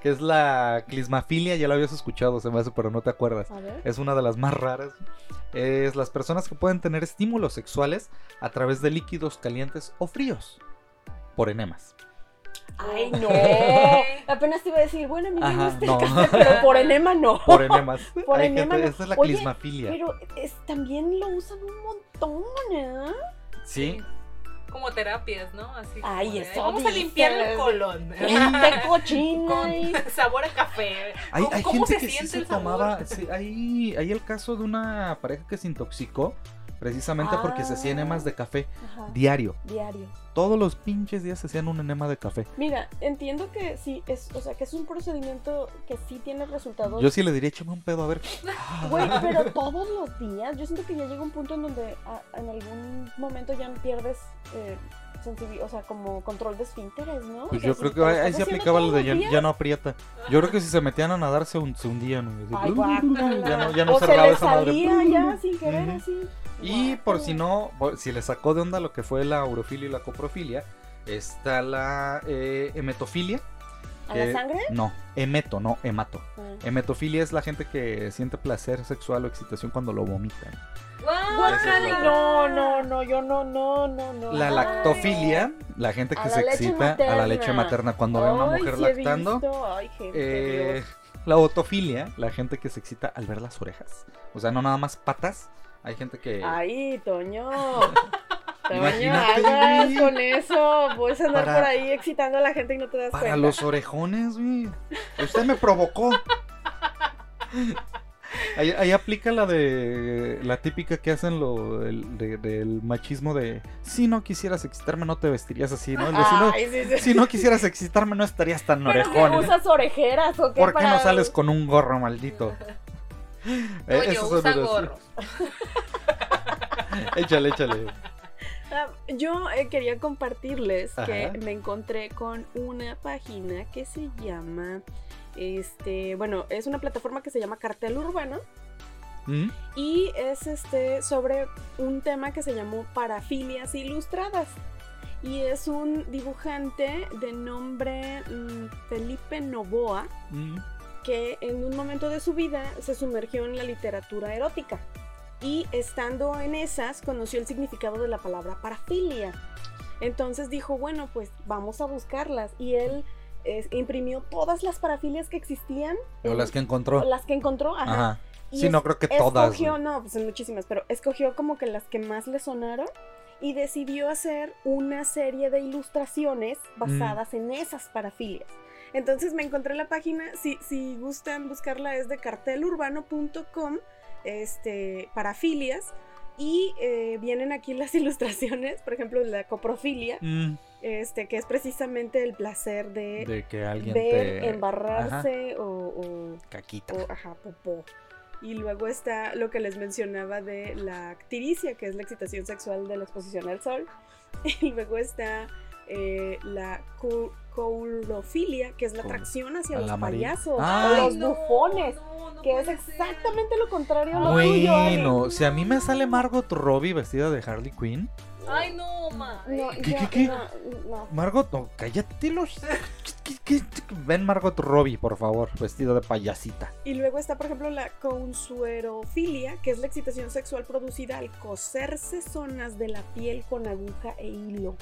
que es la clismafilia, ya la habías escuchado, se me hace, pero no te acuerdas. A ver. Es una de las más raras. Es las personas que pueden tener estímulos sexuales a través de líquidos calientes o fríos. Por enemas. Ay, no. Apenas te iba a decir, bueno, a mí me Ajá, gusta no. el café, pero por enema no. Por enemas. Por Hay enema gente- no. esa es la Oye, clismafilia. Pero es, también lo usan un montón, ¿eh? Sí. Como terapias, ¿no? Así como Ay, de, eso Vamos a limpiar el dices. colon. Gente cochina. Con sabor a café. Hay, ¿Cómo, hay cómo gente se que sí siente se el sabor? tomaba. sí, hay, hay el caso de una pareja que se intoxicó precisamente porque se hacía Ah. enemas de café Ajá, diario. diario. Todos los pinches días se hacían un enema de café. Mira, entiendo que sí, es, o sea, que es un procedimiento que sí tiene resultados. Yo sí le diría, échame un pedo a ver. Güey, pero todos los días, yo siento que ya llega un punto en donde ah, en algún momento ya pierdes eh, o sea, como control de esfínteres, ¿no? Pues O yo creo que ahí se aplicaba lo de ya, no aprieta. Yo creo que si se metían a nadar se, hun- se hundían. ya no, ya no o se cerraba le esa madre. salía ya sin querer así. Y por si no, si le sacó de onda lo que fue la urofilia y la coprofilia, está la eh, hemetofilia. ¿A la que- sangre? No, hemeto, no hemato. Ah. Hemetofilia es la gente que siente placer sexual o excitación cuando lo vomitan. Es la- No, no, no, yo no, no, no, no. La Ay. lactofilia, la gente que la se excita a la leche materna cuando ve a una mujer sí he lactando. visto. Ay, gente, Eh, la otofilia, la gente que se excita al ver las orejas. O sea, no nada más patas. Hay gente que... Ay, Toño. Toño, güey. con eso. Puedes andar Para- por ahí excitando a la gente y no te das Para cuenta. los orejones, güey. Usted me provocó. Ahí, ahí aplica la de la típica que hacen lo el- de- del machismo de si no quisieras excitarme no te vestirías así, ¿no? Si, Ay, sí, sí. si no quisieras excitarme no estarías tan ¿Pero qué, orejón. usas orejeras o qué? ¿Por qué no para- sales con un gorro maldito? Eh, Oye, esas son usa gorros. Échale, échale. Ah, Yo eh, quería compartirles que me encontré con una página que se llama, este, bueno, es una plataforma que se llama Cartel Urbano ¿Mm? y es este sobre un tema que se llamó Parafilias Ilustradas. Y es un dibujante de nombre mm, Felipe Novoa ¿Mm? Que en un momento de su vida se sumergió en la literatura erótica y estando en esas conoció el significado de la palabra parafilia. Entonces dijo, bueno, pues vamos a buscarlas y él eh, imprimió todas las parafilias que existían. O las que encontró. las que encontró, ajá. Ajá. Y Sí, es- no creo que todas. Escogió, no, pues son muchísimas, pero escogió como que las que más le sonaron y decidió hacer una serie de ilustraciones Mm. basadas en esas parafilias. Entonces me encontré la página, si, si gustan buscarla es de cartelurbano.com, este, parafilias, y eh, vienen aquí las ilustraciones, por ejemplo, la coprofilia, Mm, este, que es precisamente el placer de, De que alguien ver, te. embarrarse o- o Caquita. o, ajá, popó. Y luego está lo que les mencionaba de la actiricia, que es la excitación sexual de la exposición al sol. Y luego está eh, la cou- courofilia, que es la atracción hacia los payasos Ah. o los no, bufones, no, no que es ser. exactamente lo contrario a lo tuyo. Bueno, si a mí me sale Margot Robbie vestida de Harley Quinn. Ay, no, ma. No, ¿Qué, yo- qué, qué? no, no. Margot, no, cállate los. ¿Qué- qué- qué- Ven Margot Robbie, por favor, vestida de payasita. Y luego está, por ejemplo, la consuerofilia, que es la excitación sexual producida al coserse zonas de la piel con aguja e hilo.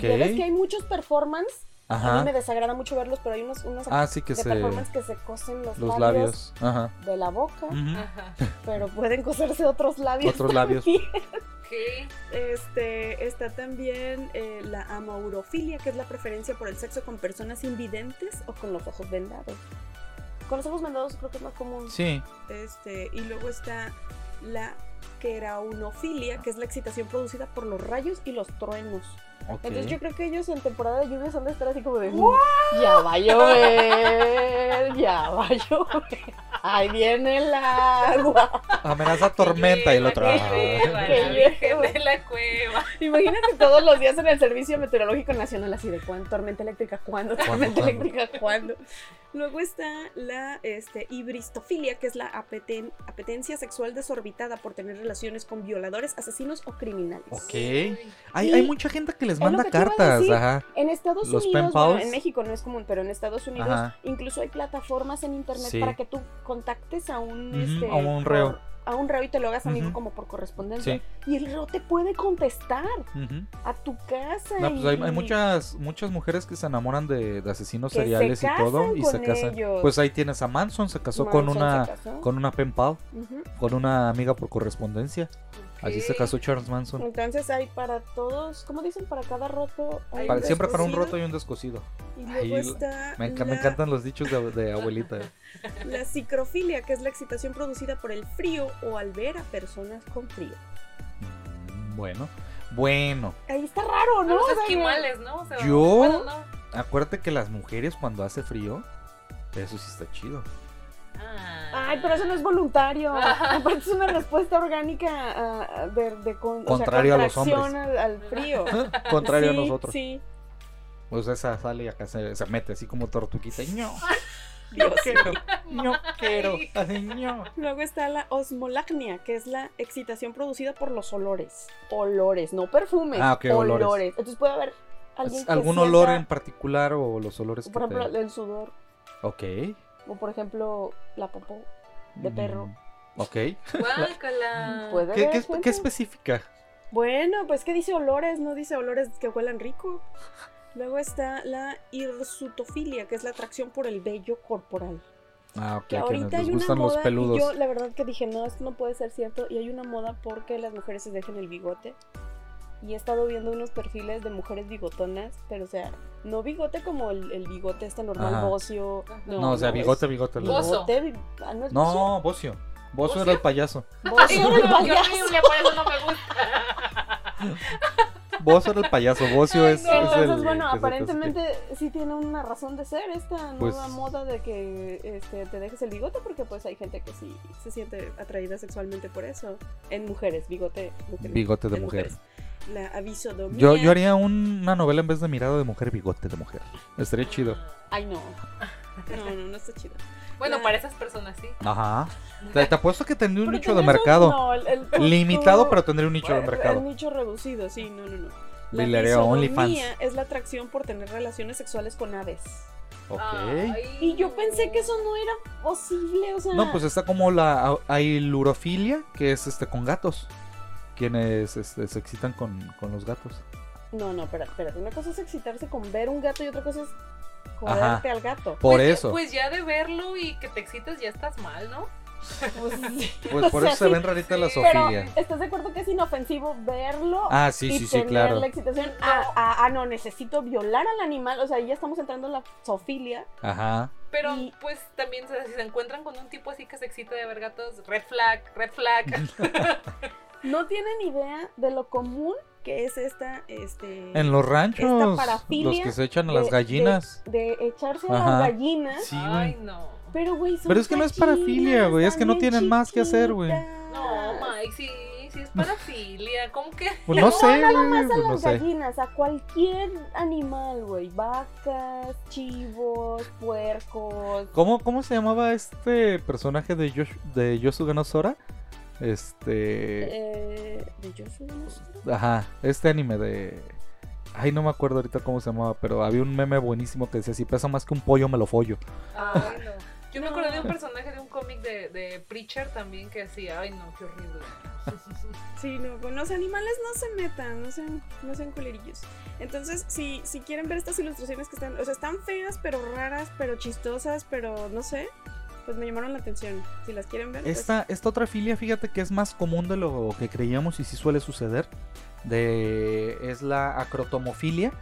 Que ya ves que hay muchos performance A mí Ajá. me desagrada mucho verlos, pero hay unos, unos Ah, sí que de se. performance que se cosen los, Los labios, labios. Ajá. de la boca. Ajá. pero pueden coserse otros labios. Otros labios. ¿Qué? Este, está también eh, la amaurofilia, que es la preferencia por el sexo con personas invidentes o con los ojos vendados. Con los ojos vendados creo que es más común. Sí. Este, y luego está la queraunofilia, que es la excitación producida por los rayos y los truenos. Entonces yo creo que ellos en temporada de lluvias han de estar así como de ya va a llover, ya va a llover, ahí viene el agua. Amenaza tormenta y el otro. Que Que la cueva. Imagínate todos los días en el Servicio Meteorológico Nacional así de cuándo, tormenta eléctrica, cuándo, tormenta cuándo? eléctrica, cuándo. Luego está la este, hibristofilia, que es la apeten- apetencia sexual desorbitada por tener relaciones con violadores, asesinos o criminales. Ok. Hay, hay mucha gente que les manda que cartas. decir. Ajá. En Estados Los pen Unidos, bueno, en México no es común, pero en Estados Unidos Ajá. incluso hay plataformas en internet Sí. para que tú contactes a un, Ujú, este, a un reo. A un reo y te lo hagas amigo Ujú. como por correspondencia. Sí. Y el reo te puede contestar a tu casa. No, pues hay, y- hay muchas, muchas mujeres que se enamoran de, de asesinos Que se seriales y todo y se casan. ellos. Pues ahí tienes a Manson, se casó con una casó. con una pen pal, con una amiga por correspondencia. Así se casó Charles Manson. Entonces hay para todos, ¿cómo dicen? Para cada roto. hay Para- un siempre para un roto y un descosido. Y luego está Me, encantan los dichos de, de abuelita. eh. la psicrofilia, que es la excitación producida por el frío o al ver a personas con frío. Mm, Bueno, bueno. Ahí está raro, ¿no? Los esquimales, ¿no? O sea, Yo- bueno, no. Acuérdate que las mujeres cuando hace frío, eso sí está chido. Ah. Ay, pero eso no es voluntario. Aparte es una respuesta orgánica de, de con- o sea, Contrario a los hombres. al, al frío. Contrario Sí, a nosotros. Sí, Pues esa sale y acá se, se mete así como tortuquita. ño, Dios. quiero, no quiero. Luego está la osmolagnia, que es la excitación producida por los olores. Olores, no perfumes. Ah, ok, olores. Entonces puede haber alguien que ¿Algún sienta, olor en particular o los olores que Por ejemplo, te... el sudor. Ok. O por ejemplo, la popó de perro. Mm, Ok. Guácala. Puede ¿Qué, haber qué, gente. qué específica? Bueno, pues que dice olores, no dice olores que huelan rico. Luego está la hirsutofilia, que es la atracción por el vello corporal. Ah, ok, Que ahorita hay una moda peludos. y yo la verdad que dije, no, esto no puede ser cierto. Y hay una moda porque las mujeres se dejan el bigote. Y he estado viendo unos perfiles de mujeres bigotonas, pero o sea, no bigote como el, el bigote este normal, Ajá. bocio. No, o sea, bigote, bigote. Bozo. bigote, bi- ah, ¿no es bocio? No, Bocio. Bocio ¿Bocio? era el payaso. Bocio Ay, era el payaso. horrible, por eso no me gusta. Bozo era el payaso, Bocio es, no. es el. Entonces, bueno, que aparentemente sí tiene una razón de ser esta Pues- nueva moda de que este, te dejes el bigote, porque pues hay gente que sí se siente atraída sexualmente por eso. En mujeres, bigote, mujeres, Bigote de mujer. mujeres. La. Yo, yo haría un- una novela en vez de mirada de mujer, bigote de mujer. Estaría chido. Ay, no. No, no, no está chido. Bueno, La- para esas personas sí. Ajá. Te, te apuesto que tendría un Porque nicho de mercado. no, el- el- Limitado, pero tendría un nicho de El mercado. nicho reducido, sí, no, no, no. La OnlyFans. bisodomía es la atracción por tener relaciones sexuales con aves. Ok. Ay, Y yo pensé que eso no era posible, o sea... No, pues está como la ailurofilia, que es este con gatos. Quienes este, se excitan con, con los gatos. No, no, espérate, espérate. Una cosa es excitarse con ver un gato y otra cosa es Ajá. joderte al gato. Por pues, eso. Pues ya de verlo y que te excites ya estás mal, ¿no? Pues, sí. Pues por sea, eso se sí, ven raritas sí, las sofilia. ¿estás de acuerdo que es inofensivo verlo? Ah, sí, y sí, sí, tener claro. la excitación. Ah, ah, ah, no, necesito violar al animal. O sea, ya estamos entrando en la zoofilia. Ajá. Pero Y- pues también o sea, si se encuentran con un tipo así que se excita de ver gatos, red flag, red flag. No tienen idea de lo común que es esta, este... En los ranchos, parafilia los que se echan a de- las gallinas. De, de echarse a las gallinas. Sí, Ay, no. Pero, güey, son Pero es que no es parafilia, güey, es que no tienen más que hacer, güey. No, Mike, sí, sí es parafilia. ¿Cómo que? Pues no sé, nada más a pues no las sé. gallinas, a cualquier animal, güey. Vacas, chivos, puercos. ¿Cómo, ¿Cómo se llamaba este personaje de, Yosh, de Yosuga no Sora? Este... Eh. Ajá, este anime de... Ay, no me acuerdo ahorita cómo se llamaba, pero había un meme buenísimo que decía, si pesa más que un pollo, me lo follo. Ay, no. Yo me acuerdo de un personaje de un cómic de, de Preacher también que decía, ay no, qué horrible. Sí, no, con los animales no se metan, no sean, no sean culerillos. Entonces, si, si quieren ver estas ilustraciones que están, o sea, están feas, pero raras, pero chistosas, pero no sé, pues me llamaron la atención. Si las quieren ver, pues, Esta, esta otra filia, fíjate que es más común de lo que creíamos y sí suele suceder. De, es la acrotomofilia,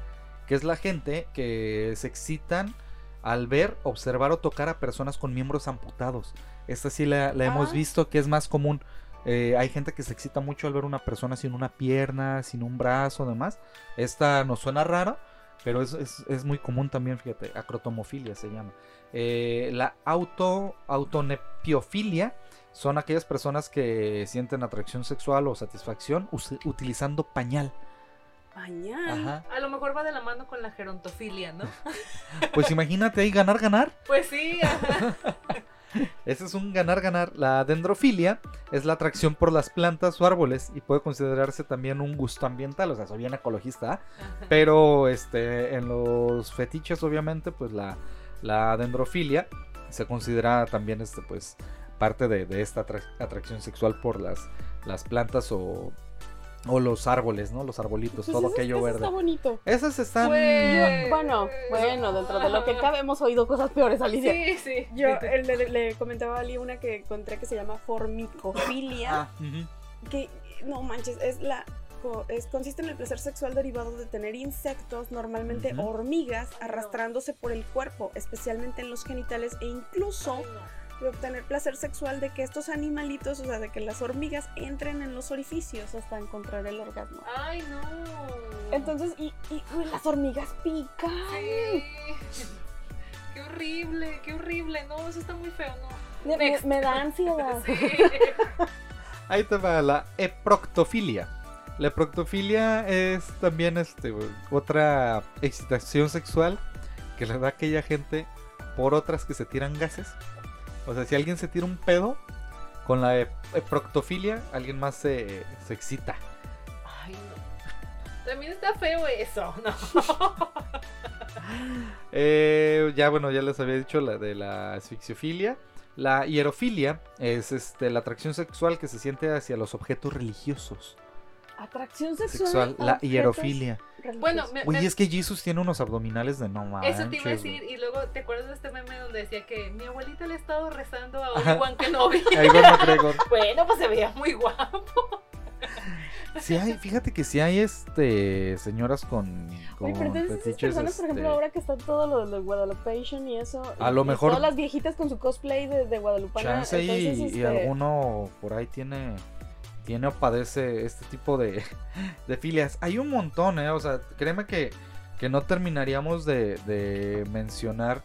que es la gente que se excitan al ver, observar o tocar a personas con miembros amputados. Esta sí la, la hemos Ah. visto que es más común. Eh, hay gente que se excita mucho al ver una persona sin una pierna, sin un brazo, demás. Esta nos suena raro, pero es, es- es muy común también, fíjate. Acrotomofilia se llama. Eh, la auto, autonepiofilia son aquellas personas que sienten atracción sexual o satisfacción utilizando pañal. pañal. Ajá. A lo mejor va de la mano con la gerontofilia, ¿no? Pues imagínate ahí ganar, ganar. Pues sí, ajá. Ese es un ganar, ganar. La dendrofilia es la atracción por las plantas o árboles y puede considerarse también un gusto ambiental, o sea, soy bien ecologista. Pero este, en los fetiches, obviamente, pues la, la dendrofilia se considera también este, pues, parte de, de esta atra- atracción sexual por las, las plantas o, o los árboles, ¿no? Los arbolitos, Pues todo aquello verde. está bonito. Esas están... Pues- Bueno, bueno, dentro de lo que cabe hemos oído cosas peores, Alicia. Sí, sí. Yo eh, le, le comentaba a Ali una que encontré que se llama formicofilia. Ah, que no manches, es la co- es, consiste en el placer sexual derivado de tener insectos, normalmente hormigas, arrastrándose por el cuerpo, especialmente en los genitales, e incluso de obtener placer sexual de que estos animalitos, o sea, de que las hormigas entren en los orificios hasta encontrar el orgasmo. Ay, no. Entonces, y, y uy, las hormigas pican. Sí. Qué horrible, qué horrible. No, eso está muy feo, no. Me, me- Next. me da ansiedad. Sí. Ahí te va la eproctofilia. La eproctofilia es también este, otra excitación sexual que le da a aquella gente por otras que se tiran gases. O sea, si alguien se tira un pedo, con la ep- eproctofilia alguien más se, se excita. Ay, no. También está feo eso, ¿no? Eh, ya bueno, ya les había dicho la de la asfixiofilia. La hierofilia es este, la atracción sexual que se siente hacia los objetos religiosos. Atracción sexual. Sexual, la hierofilia. religiosos. Bueno, me- Oye, es que Jesus tiene unos abdominales de no manches. Eso te iba a decir, y luego te acuerdas de este meme donde decía que mi abuelita le ha estado rezando a. Obi-Wan Kenobi. Bueno, pues se veía muy guapo. Sí hay, fíjate que sí hay este señoras con, con Oye, pero entonces esas personas, por ejemplo, este, ahora que está todo lo de Guadalupation y eso. A y- lo mejor- Todas las viejitas con su cosplay de, de Guadalupana. chance y, entonces, y este, alguno por ahí tiene tiene o padece este tipo de, filias. Hay un montón, ¿eh? O sea, créeme que, que no terminaríamos de, de mencionar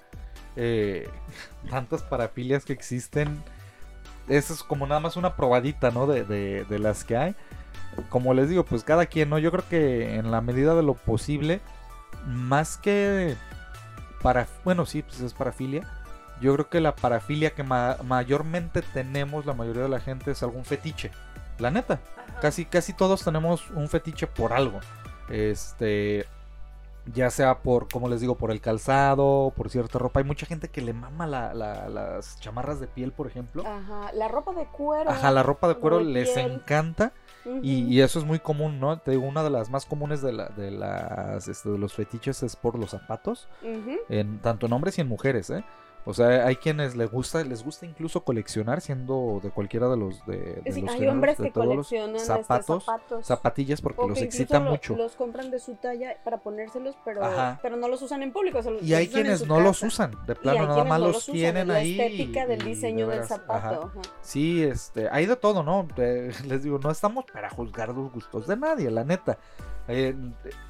eh, tantas parafilias que existen. Eso es como nada más una probadita, ¿no? De, de, las que hay. Como les digo, pues cada quien, ¿no? Yo creo que en la medida de lo posible, más que para... Bueno, sí, pues es parafilia. Yo creo que la parafilia que ma- mayormente tenemos la mayoría de la gente es algún fetiche. La neta. Ajá. Casi, casi todos tenemos un fetiche por algo. Este. Ya sea por, como les digo, por el calzado, por cierta ropa. Hay mucha gente que le mama la- la- las chamarras de piel, por ejemplo. Ajá, la ropa de cuero. Ajá, la ropa de cuero de les piel. encanta. Y, y eso es muy común, ¿no? Te digo, una de las más comunes de, la- de las, este, de los fetiches es por los zapatos. Ujú. En, tanto en hombres y en mujeres, ¿eh? O sea, hay quienes les gusta, les gusta incluso coleccionar siendo de cualquiera de los de, de Sí, los hay géneros, hombres de que todos coleccionan este, zapatos, zapatos. zapatillas porque O los excita lo- mucho. Los compran de su talla para ponérselos, pero, Ajá. pero no los usan en público. se los- Y hay quienes no los usan, de plano nada más no los usan, tienen la ahí. estética y- del de diseño del zapato. ajá. ajá. Sí, este, hay de todo, ¿no? Eh, les digo, no estamos para juzgar los gustos de nadie, la neta. Eh,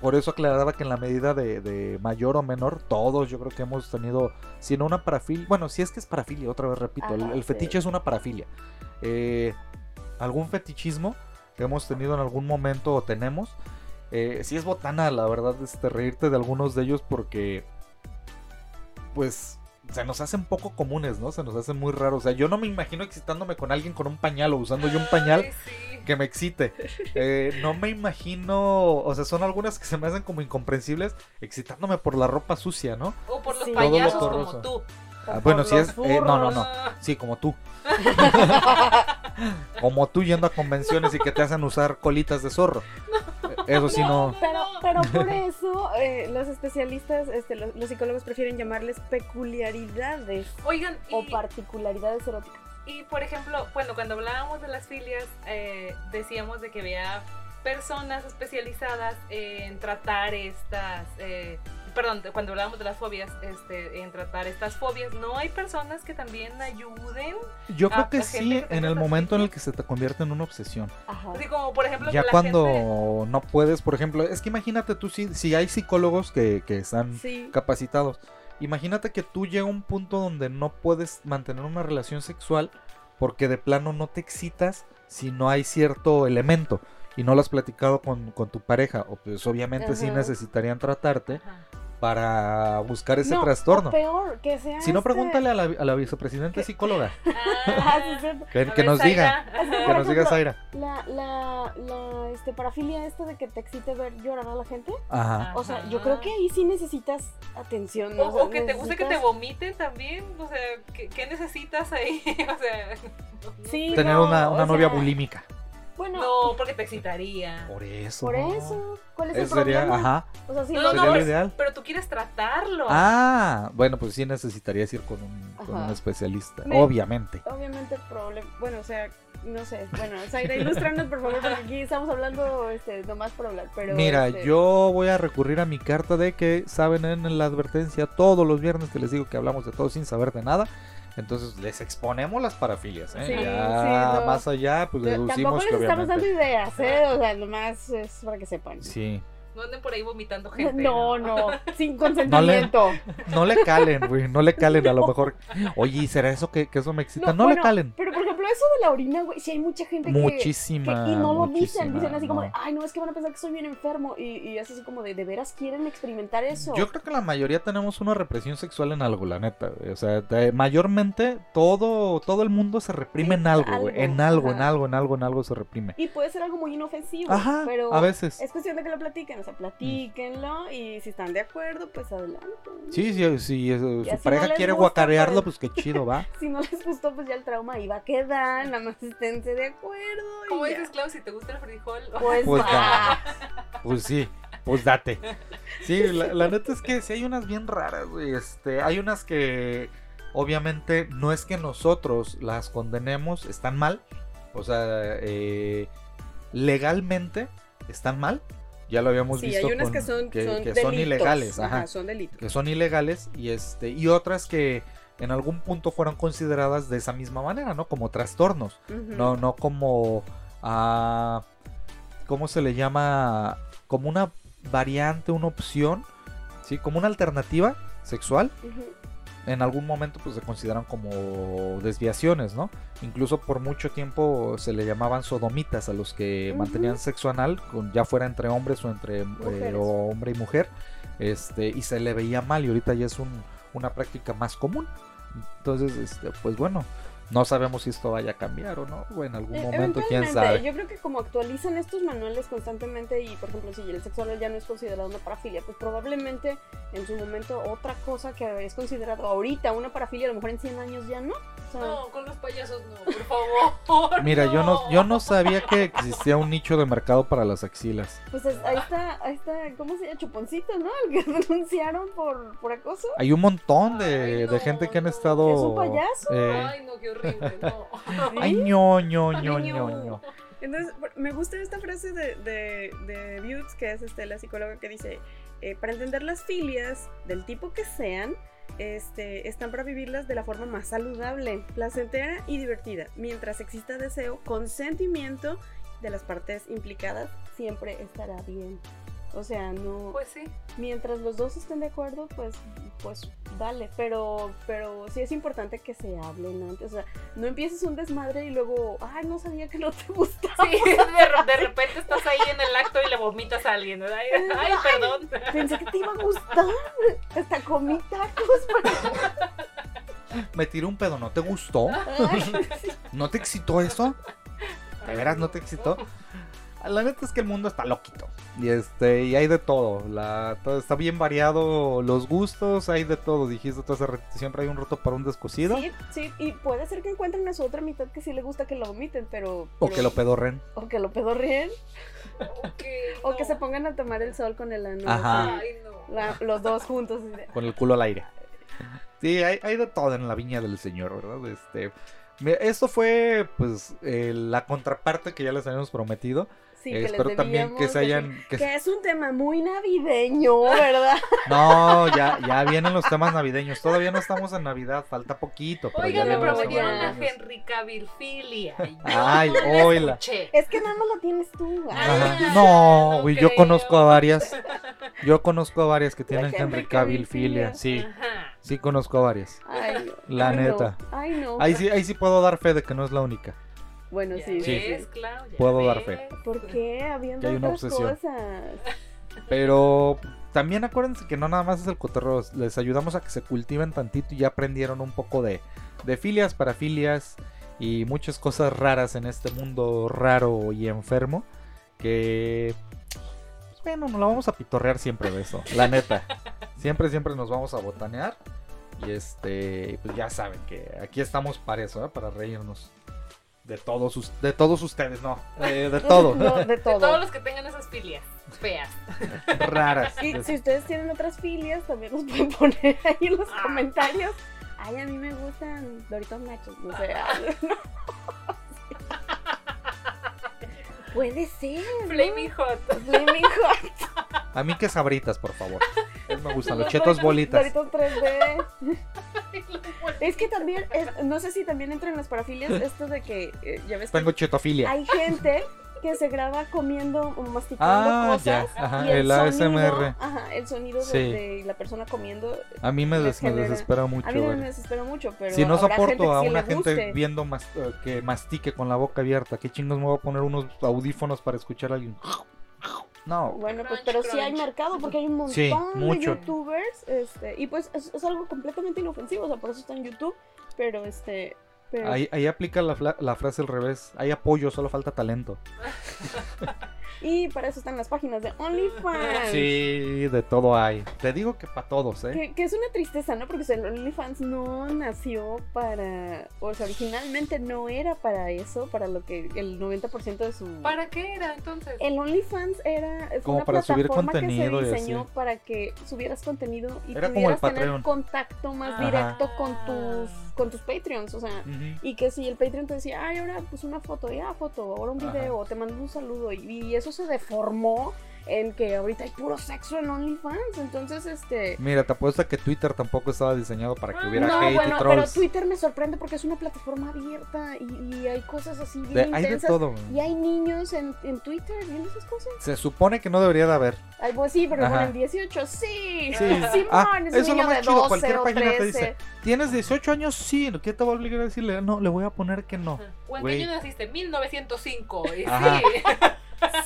por eso aclaraba que en la medida de, de mayor o menor, todos yo creo que hemos tenido, si no una parafilia, bueno, si es que es parafilia, otra vez repito, el, Ajá, el sí. fetiche es una parafilia. Eh, algún fetichismo que hemos tenido en algún momento o tenemos. Eh, sí es botana, la verdad, este, reírte de algunos de ellos porque, pues, se nos hacen poco comunes, ¿no? Se nos hacen muy raros. O sea, yo no me imagino excitándome con alguien con un pañal o usando yo un pañal Ay, sí. Que me excite. Eh, no me imagino, o sea, son algunas que se me hacen como incomprensibles, excitándome por la ropa sucia, ¿no? O por los Sí. Payasos como tú. Ah, bueno, si es, eh, no, no, no. Sí, como tú. como tú yendo a convenciones y que te hacen usar colitas de zorro. Eh, Eso sí no. Pero, pero por eso eh, los especialistas, este, los, los psicólogos prefieren llamarles peculiaridades Oigan, o particularidades eróticas. Y por ejemplo, bueno, cuando hablábamos de las filias, eh, decíamos de que había personas especializadas en tratar estas, eh, perdón, cuando hablábamos de las fobias, este, en tratar estas fobias, ¿no hay personas que también ayuden? Yo creo que sí, que en el momento en el que se te convierte en una obsesión. Ajá. Así como, por ejemplo, Ya que la cuando gente- no puedes, por ejemplo, es que imagínate tú, si, si hay psicólogos que, que están Sí. capacitados, imagínate que tú llega a un punto donde no puedes mantener una relación sexual porque de plano no te excitas si no hay cierto elemento y no lo has platicado con, con tu pareja, o pues obviamente sí necesitarían tratarte Ajá. Para buscar ese No, trastorno. o peor, que sea Si no, este- pregúntale a la, a la vicepresidenta psicóloga, Ah, sí, que, A que ver, nos diga, que nos diga Zaira. La, la, la este, parafilia esta de que te excite ver llorar a la gente. Ajá. O sea, yo creo que ahí sí necesitas atención. ¿no? O, O sea, o que te guste que te vomiten también, o sea, ¿qué, qué necesitas ahí? O sea, Sí, Tener no, una, novia sea, bulímica. Bueno, no, porque te excitaría. Por eso. por eso. ¿Cuál es el sería, problema? ajá. O sea, si No, no, no, sería no, lo pero, ideal. pero tú quieres tratarlo. Ah, bueno, pues sí necesitarías ir con un, con un especialista, Me- obviamente. obviamente el problema, bueno, o sea, no sé, bueno, Zaira, ilustranos por favor, porque aquí estamos hablando este, nomás por hablar, pero... Mira, este, yo voy a recurrir a mi carta de que saben en la advertencia todos los viernes que les digo que hablamos de todo sin saber de nada. Entonces les exponemos las parafilias, ¿eh? Sí, ya sí, no. más allá, pues deducimos Tampoco les que estamos dando ideas, ¿eh? O sea, nomás es para que sepan. Sí. No anden por ahí vomitando gente. No, no, sin consentimiento. No le calen, güey, no le calen a lo mejor. Oye, ¿y ¿será eso que, que eso me excita? No, le bueno, calen. Pero por ejemplo, eso de la orina, güey, si hay mucha gente que... Muchísima. que- y no lo dicen, dicen así como de, ay, no, es que van a pensar que soy bien enfermo. Y, y es así como de, ¿de veras quieren experimentar eso? Yo creo que la mayoría tenemos una represión sexual en algo, la neta. güey. O sea, de- mayormente todo, todo el mundo se reprime en algo, güey. En algo, en algo, en algo, en algo se reprime. Y puede ser algo muy inofensivo, Ajá, pero a veces. es cuestión de que lo platiquen, o sea, platíquenlo y si están de acuerdo, pues adelante. Sí, sí, si Y su pareja no quiere gusta, guacarearlo, pues- pues qué chido, va. Si no les gustó, pues ya el trauma iba a quedar, nada más esténse de acuerdo. Como dices, Clau, si te gusta el frijol. Pues, Pues va. Pues sí, pues date. Sí, la, la neta es que sí hay unas bien raras, güey. Este, hay unas que obviamente no es que nosotros las condenemos, están mal. O sea, eh, legalmente están mal. Ya lo habíamos Sí, visto. hay unas con- que son, que- son, que son delitos. ilegales, ajá. son delitos. que son ilegales y este y otras que en algún punto fueron consideradas de esa misma manera, ¿no? Como trastornos, no no como a, ¿cómo se le llama? Como una variante, una opción, ¿sí? Como una alternativa sexual. Ujú. En algún momento pues se consideran como desviaciones, ¿no? Incluso por mucho tiempo se le llamaban sodomitas a los que mantenían sexo anal, con- ya fuera entre hombres o entre eh, o hombre y mujer, este, y se le veía mal y ahorita ya es un- una práctica más común. Entonces, este, pues bueno, no sabemos si esto vaya a cambiar o no, o en algún Eh, momento, quién eventualmente, sabe. Yo creo que como actualizan estos manuales constantemente y, por ejemplo, si el sexo oral ya no es considerado una parafilia, pues probablemente en su momento otra cosa que es considerado ahorita una parafilia, a lo mejor en 100 años ya no. O sea, No, con los payasos no, por favor. Mira, yo no, yo no sabía que existía un nicho de mercado para las axilas. Pues es- ahí está, ahí está, ¿cómo se llama? Chuponcito, ¿no? El que denunciaron por, por acoso. Hay un montón de, Ay, de no, gente que han estado. ¿Es un payaso? eh, Ay, no, qué horrible, no. ay, ño, ño, ño, Ay, ño, ño. ño. Entonces, me gusta esta frase de, de, de Butz, que es este, la psicóloga que dice, eh, para entender las filias, del tipo que sean, este, están para vivirlas de la forma más saludable, placentera y divertida. Mientras exista deseo, consentimiento de las partes implicadas, siempre estará bien. O sea, no... Pues sí. mientras los dos estén de acuerdo, pues, pues dale. Pero, pero sí es importante que se hablen antes. O sea, no empieces un desmadre y luego, ay, no sabía que no te gustaba. Sí, de, de repente estás ahí en el acto y le vomitas a alguien. ¿verdad? Ay, ay, perdón. Pensé que te iba a gustar. Hasta comí tacos. Me tiré un pedo, ¿no te gustó? ¿No te excitó eso? ¿De veras no te excitó? La neta es que el mundo está loquito. Y este, y hay de todo. La, todo está bien variado los gustos, hay de todo. Dijiste tú hace rato, siempre hay un roto para un descosido. Sí, sí, y puede ser que encuentren a su otra mitad que sí le gusta que lo vomiten, pero... O pero- que lo pedorren. O que lo pedorreen, Ok, o que no. se pongan a tomar el sol con el ano. Ajá. así, Ay, no. la- los dos juntos. Con el culo al aire. Sí, hay, hay de todo en la viña del señor, ¿verdad? Este. Esto fue, pues, eh, la contraparte que ya les habíamos prometido. Sí, Eh, que les espero también que se hayan. que- Que es un tema muy navideño, ¿verdad? No, ya, ya vienen los temas navideños. Todavía no estamos en Navidad, falta poquito. Pero Oigan, ya me prometieron a navideños. Henry Cavill Filia. Ay, no la escuché. Es que nada más lo tienes tú. Ah, No, no güey, yo conozco a varias. Yo conozco a varias que tienen Henry Henry Cavill Cavill filia. filia. Sí, Ajá. sí conozco a varias. Ay, La ay, neta. No. Ay, no. Ahí sí, ahí sí puedo dar fe de que no es la única. Bueno, Ya sí, Sí. sí. ves, ya Puedo dar fe. ¿Por qué? Habiendo Que hay una otras obsesión. cosas. Pero también acuérdense que no nada más es el cotorreo, les ayudamos a que se cultiven tantito y ya aprendieron un poco de, de filias, parafilias y muchas cosas raras en este mundo raro y enfermo. Que, pues, bueno, nos la vamos a pitorrear siempre de eso, la neta. Siempre, siempre nos vamos a botanear. Y este, pues ya saben que aquí estamos para eso, ¿eh? para reírnos. De todos, us- de todos ustedes, no, eh, de todo. No, de De todo. todos los que tengan esas filias feas. Raras. Y si ustedes tienen otras filias, también nos pueden poner ahí en los Ah. comentarios. Ay, a mí me gustan Doritos Nachos, no sé. Puede ser. ¿no? Flaming Hot. Flaming Hot. A mí que sabritas, por favor. Me gustan los Los chetos bolitas. Doritos 3D. Es que también, es- no sé si también entra en las parafilias esto de que, eh, ya ves que Tengo chetofilia. hay gente que se graba comiendo o masticando Ah, cosas. ya. Ajá, y el, sonido, ASMR. Ajá, el sonido de, Sí. de la persona comiendo. A mí me, des- me desespera mucho. A mí me desespera mucho, pero. si no soporto a una gente viendo mas- eh, que mastique con la boca abierta, ¿qué chingos me voy a poner unos audífonos para escuchar a alguien? No. Bueno, pues, Crunch, pero sí hay mercado porque hay un montón Sí, de youtubers. Este, y pues es, es algo completamente inofensivo, o sea, por eso está en YouTube. Pero este. Pero, Ahí, ahí aplica la, fla- la frase al revés. Hay apoyo, solo falta talento. Y para eso están las páginas de OnlyFans. Sí, de todo hay. Te digo que para todos, ¿eh? Que, que es una tristeza, ¿no? Porque o sea, el OnlyFans no nació para. O sea, originalmente no era para eso, para lo que el 90% de su. ¿Para qué era entonces? El OnlyFans era Como una para subir plataforma contenido y que se diseñó así. para que subieras contenido y Era como el pudieras tener contacto más Ah. directo con tus con tus Patreons, o sea, y que si el Patreon te decía, ay, ahora pues una foto, ya foto, ahora un Ajá. video, o te mando un saludo, y, y eso se deformó en que ahorita hay puro sexo en OnlyFans. Entonces, este. Mira, te apuesto que Twitter tampoco estaba diseñado para que hubiera no, hate bueno, y pero trolls. Twitter me sorprende porque es una plataforma abierta y, y hay cosas así bien De- hay de intensas. todo. Y hay niños en, en Twitter viendo esas cosas. Se supone que no debería de haber. Ay, pues sí, pero Ajá. ponen 18, sí. Sí. Simón, Ah, es eso un es lo niño más de chido, 12 cualquier o página te 13. dice. ¿Tienes 18 años? Sí. ¿Qué te va a obligar a decirle? No, le voy a poner que no. ¿O en qué año naciste? 1905. Y Ajá. sí.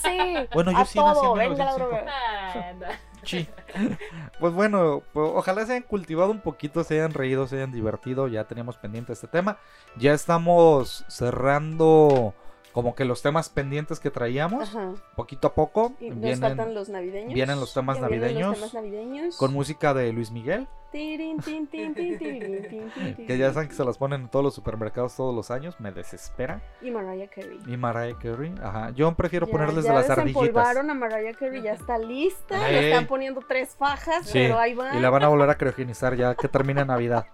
Sí. Bueno, yo a sí nací en todo, venga la 1905. droga. Sí. Pues bueno, pues ojalá se hayan cultivado un poquito, se hayan reído, se hayan divertido. Ya teníamos pendiente este tema. Ya estamos cerrando como que los temas pendientes que traíamos. Ajá. Poquito a poco. Y nos Vienen faltan los navideños. vienen los temas navideños. Los temas navideños. con música de Luis Miguel. Tirin, tin, tin, tin. Que ya saben que se las ponen en todos los supermercados todos los años. Me desespera. Y Mariah Carey. Y Mariah Carey. Ajá. Yo prefiero Ya- ponerles ya de las ardillitas. a Mariah Carey, ya está lista. Le están poniendo tres fajas, Sí, pero ahí va. Y la van a volver a criogenizar ya que termine Navidad.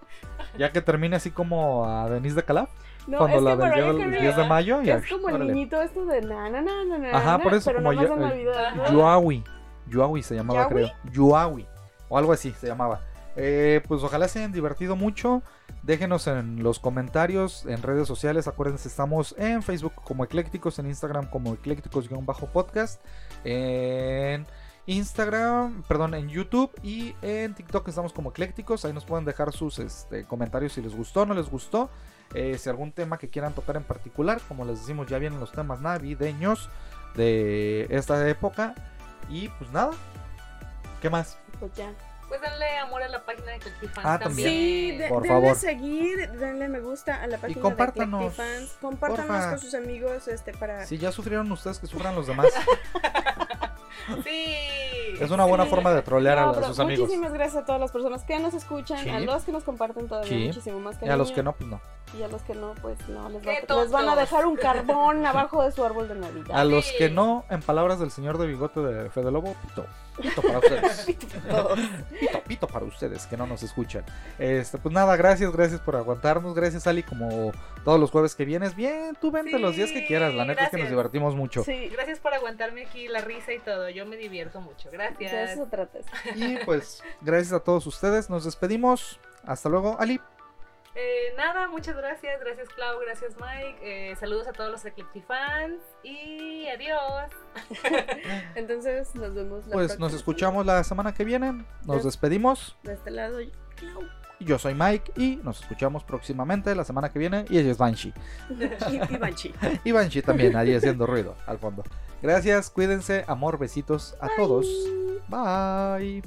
Ya que termine así como a Denise de Calaf. No, cuando es la del Carey 10 de mayo. Ya, es como el niñito esto de na na na na na Ajá, por eso como eh. Yuawi. Yuawi se llamaba, creo. Yuawi. O algo así se llamaba. Eh, pues ojalá se hayan divertido mucho. Déjenos en los comentarios, en redes sociales. Acuérdense, estamos en Facebook como Eclécticos, en Instagram como Eclécticos-podcast. En Instagram, perdón, en YouTube y en TikTok estamos como Eclécticos. Ahí nos pueden dejar sus este, comentarios si les gustó o no les gustó. Eh, si algún tema que quieran tocar en particular, como les decimos, ya vienen los temas navideños de esta época. Y pues nada, ¿qué más? Pues ya. Pues denle amor a la página de Clectifans Ah, también. Sí, de- Por denle favor. seguir, denle me gusta a la página compártanos, de. Compártanos porfa. con sus amigos este para Si ya sufrieron ustedes, que sufran los demás. Sí. Es una buena Sí. forma de trolear No, a, sus amigos. Muchísimas gracias a todas las personas que nos escuchan, Sí. a los que nos comparten todavía Sí. muchísimo más Y a los que no, pues no. Y a los que no, pues no, les, ¡Qué va- les van a dejar un carbón abajo de su árbol de Navidad. A los que no, en palabras del señor de bigote de Fede Lobo, pito. Pito para ustedes. Todos. Pito, pito para ustedes que no nos escuchan. Este, pues nada, gracias, gracias por aguantarnos. Gracias, Ali, como todos los jueves que vienes. Bien, tú vente Sí, los días que quieras. La neta es que nos divertimos mucho. Sí, Gracias por aguantarme aquí la risa y todo. Yo me divierto mucho. de Gracias. eso se trata. esto. Y pues, gracias a todos ustedes. Nos despedimos. Hasta luego, Ali. Eh, nada, muchas gracias. Gracias, Clau. Gracias, Mike. Eh, saludos a todos los Ecliptifans. Y adiós. Entonces, nos vemos la Pues próxima nos escuchamos la semana que viene. Nos despedimos. De este lado, Clau. Yo soy Mike y nos escuchamos próximamente la semana que viene. Y ella es Banshee. y, y Banshee. Y Banshee también, ahí haciendo ruido al fondo. Gracias, cuídense, amor, besitos a todos. Bye.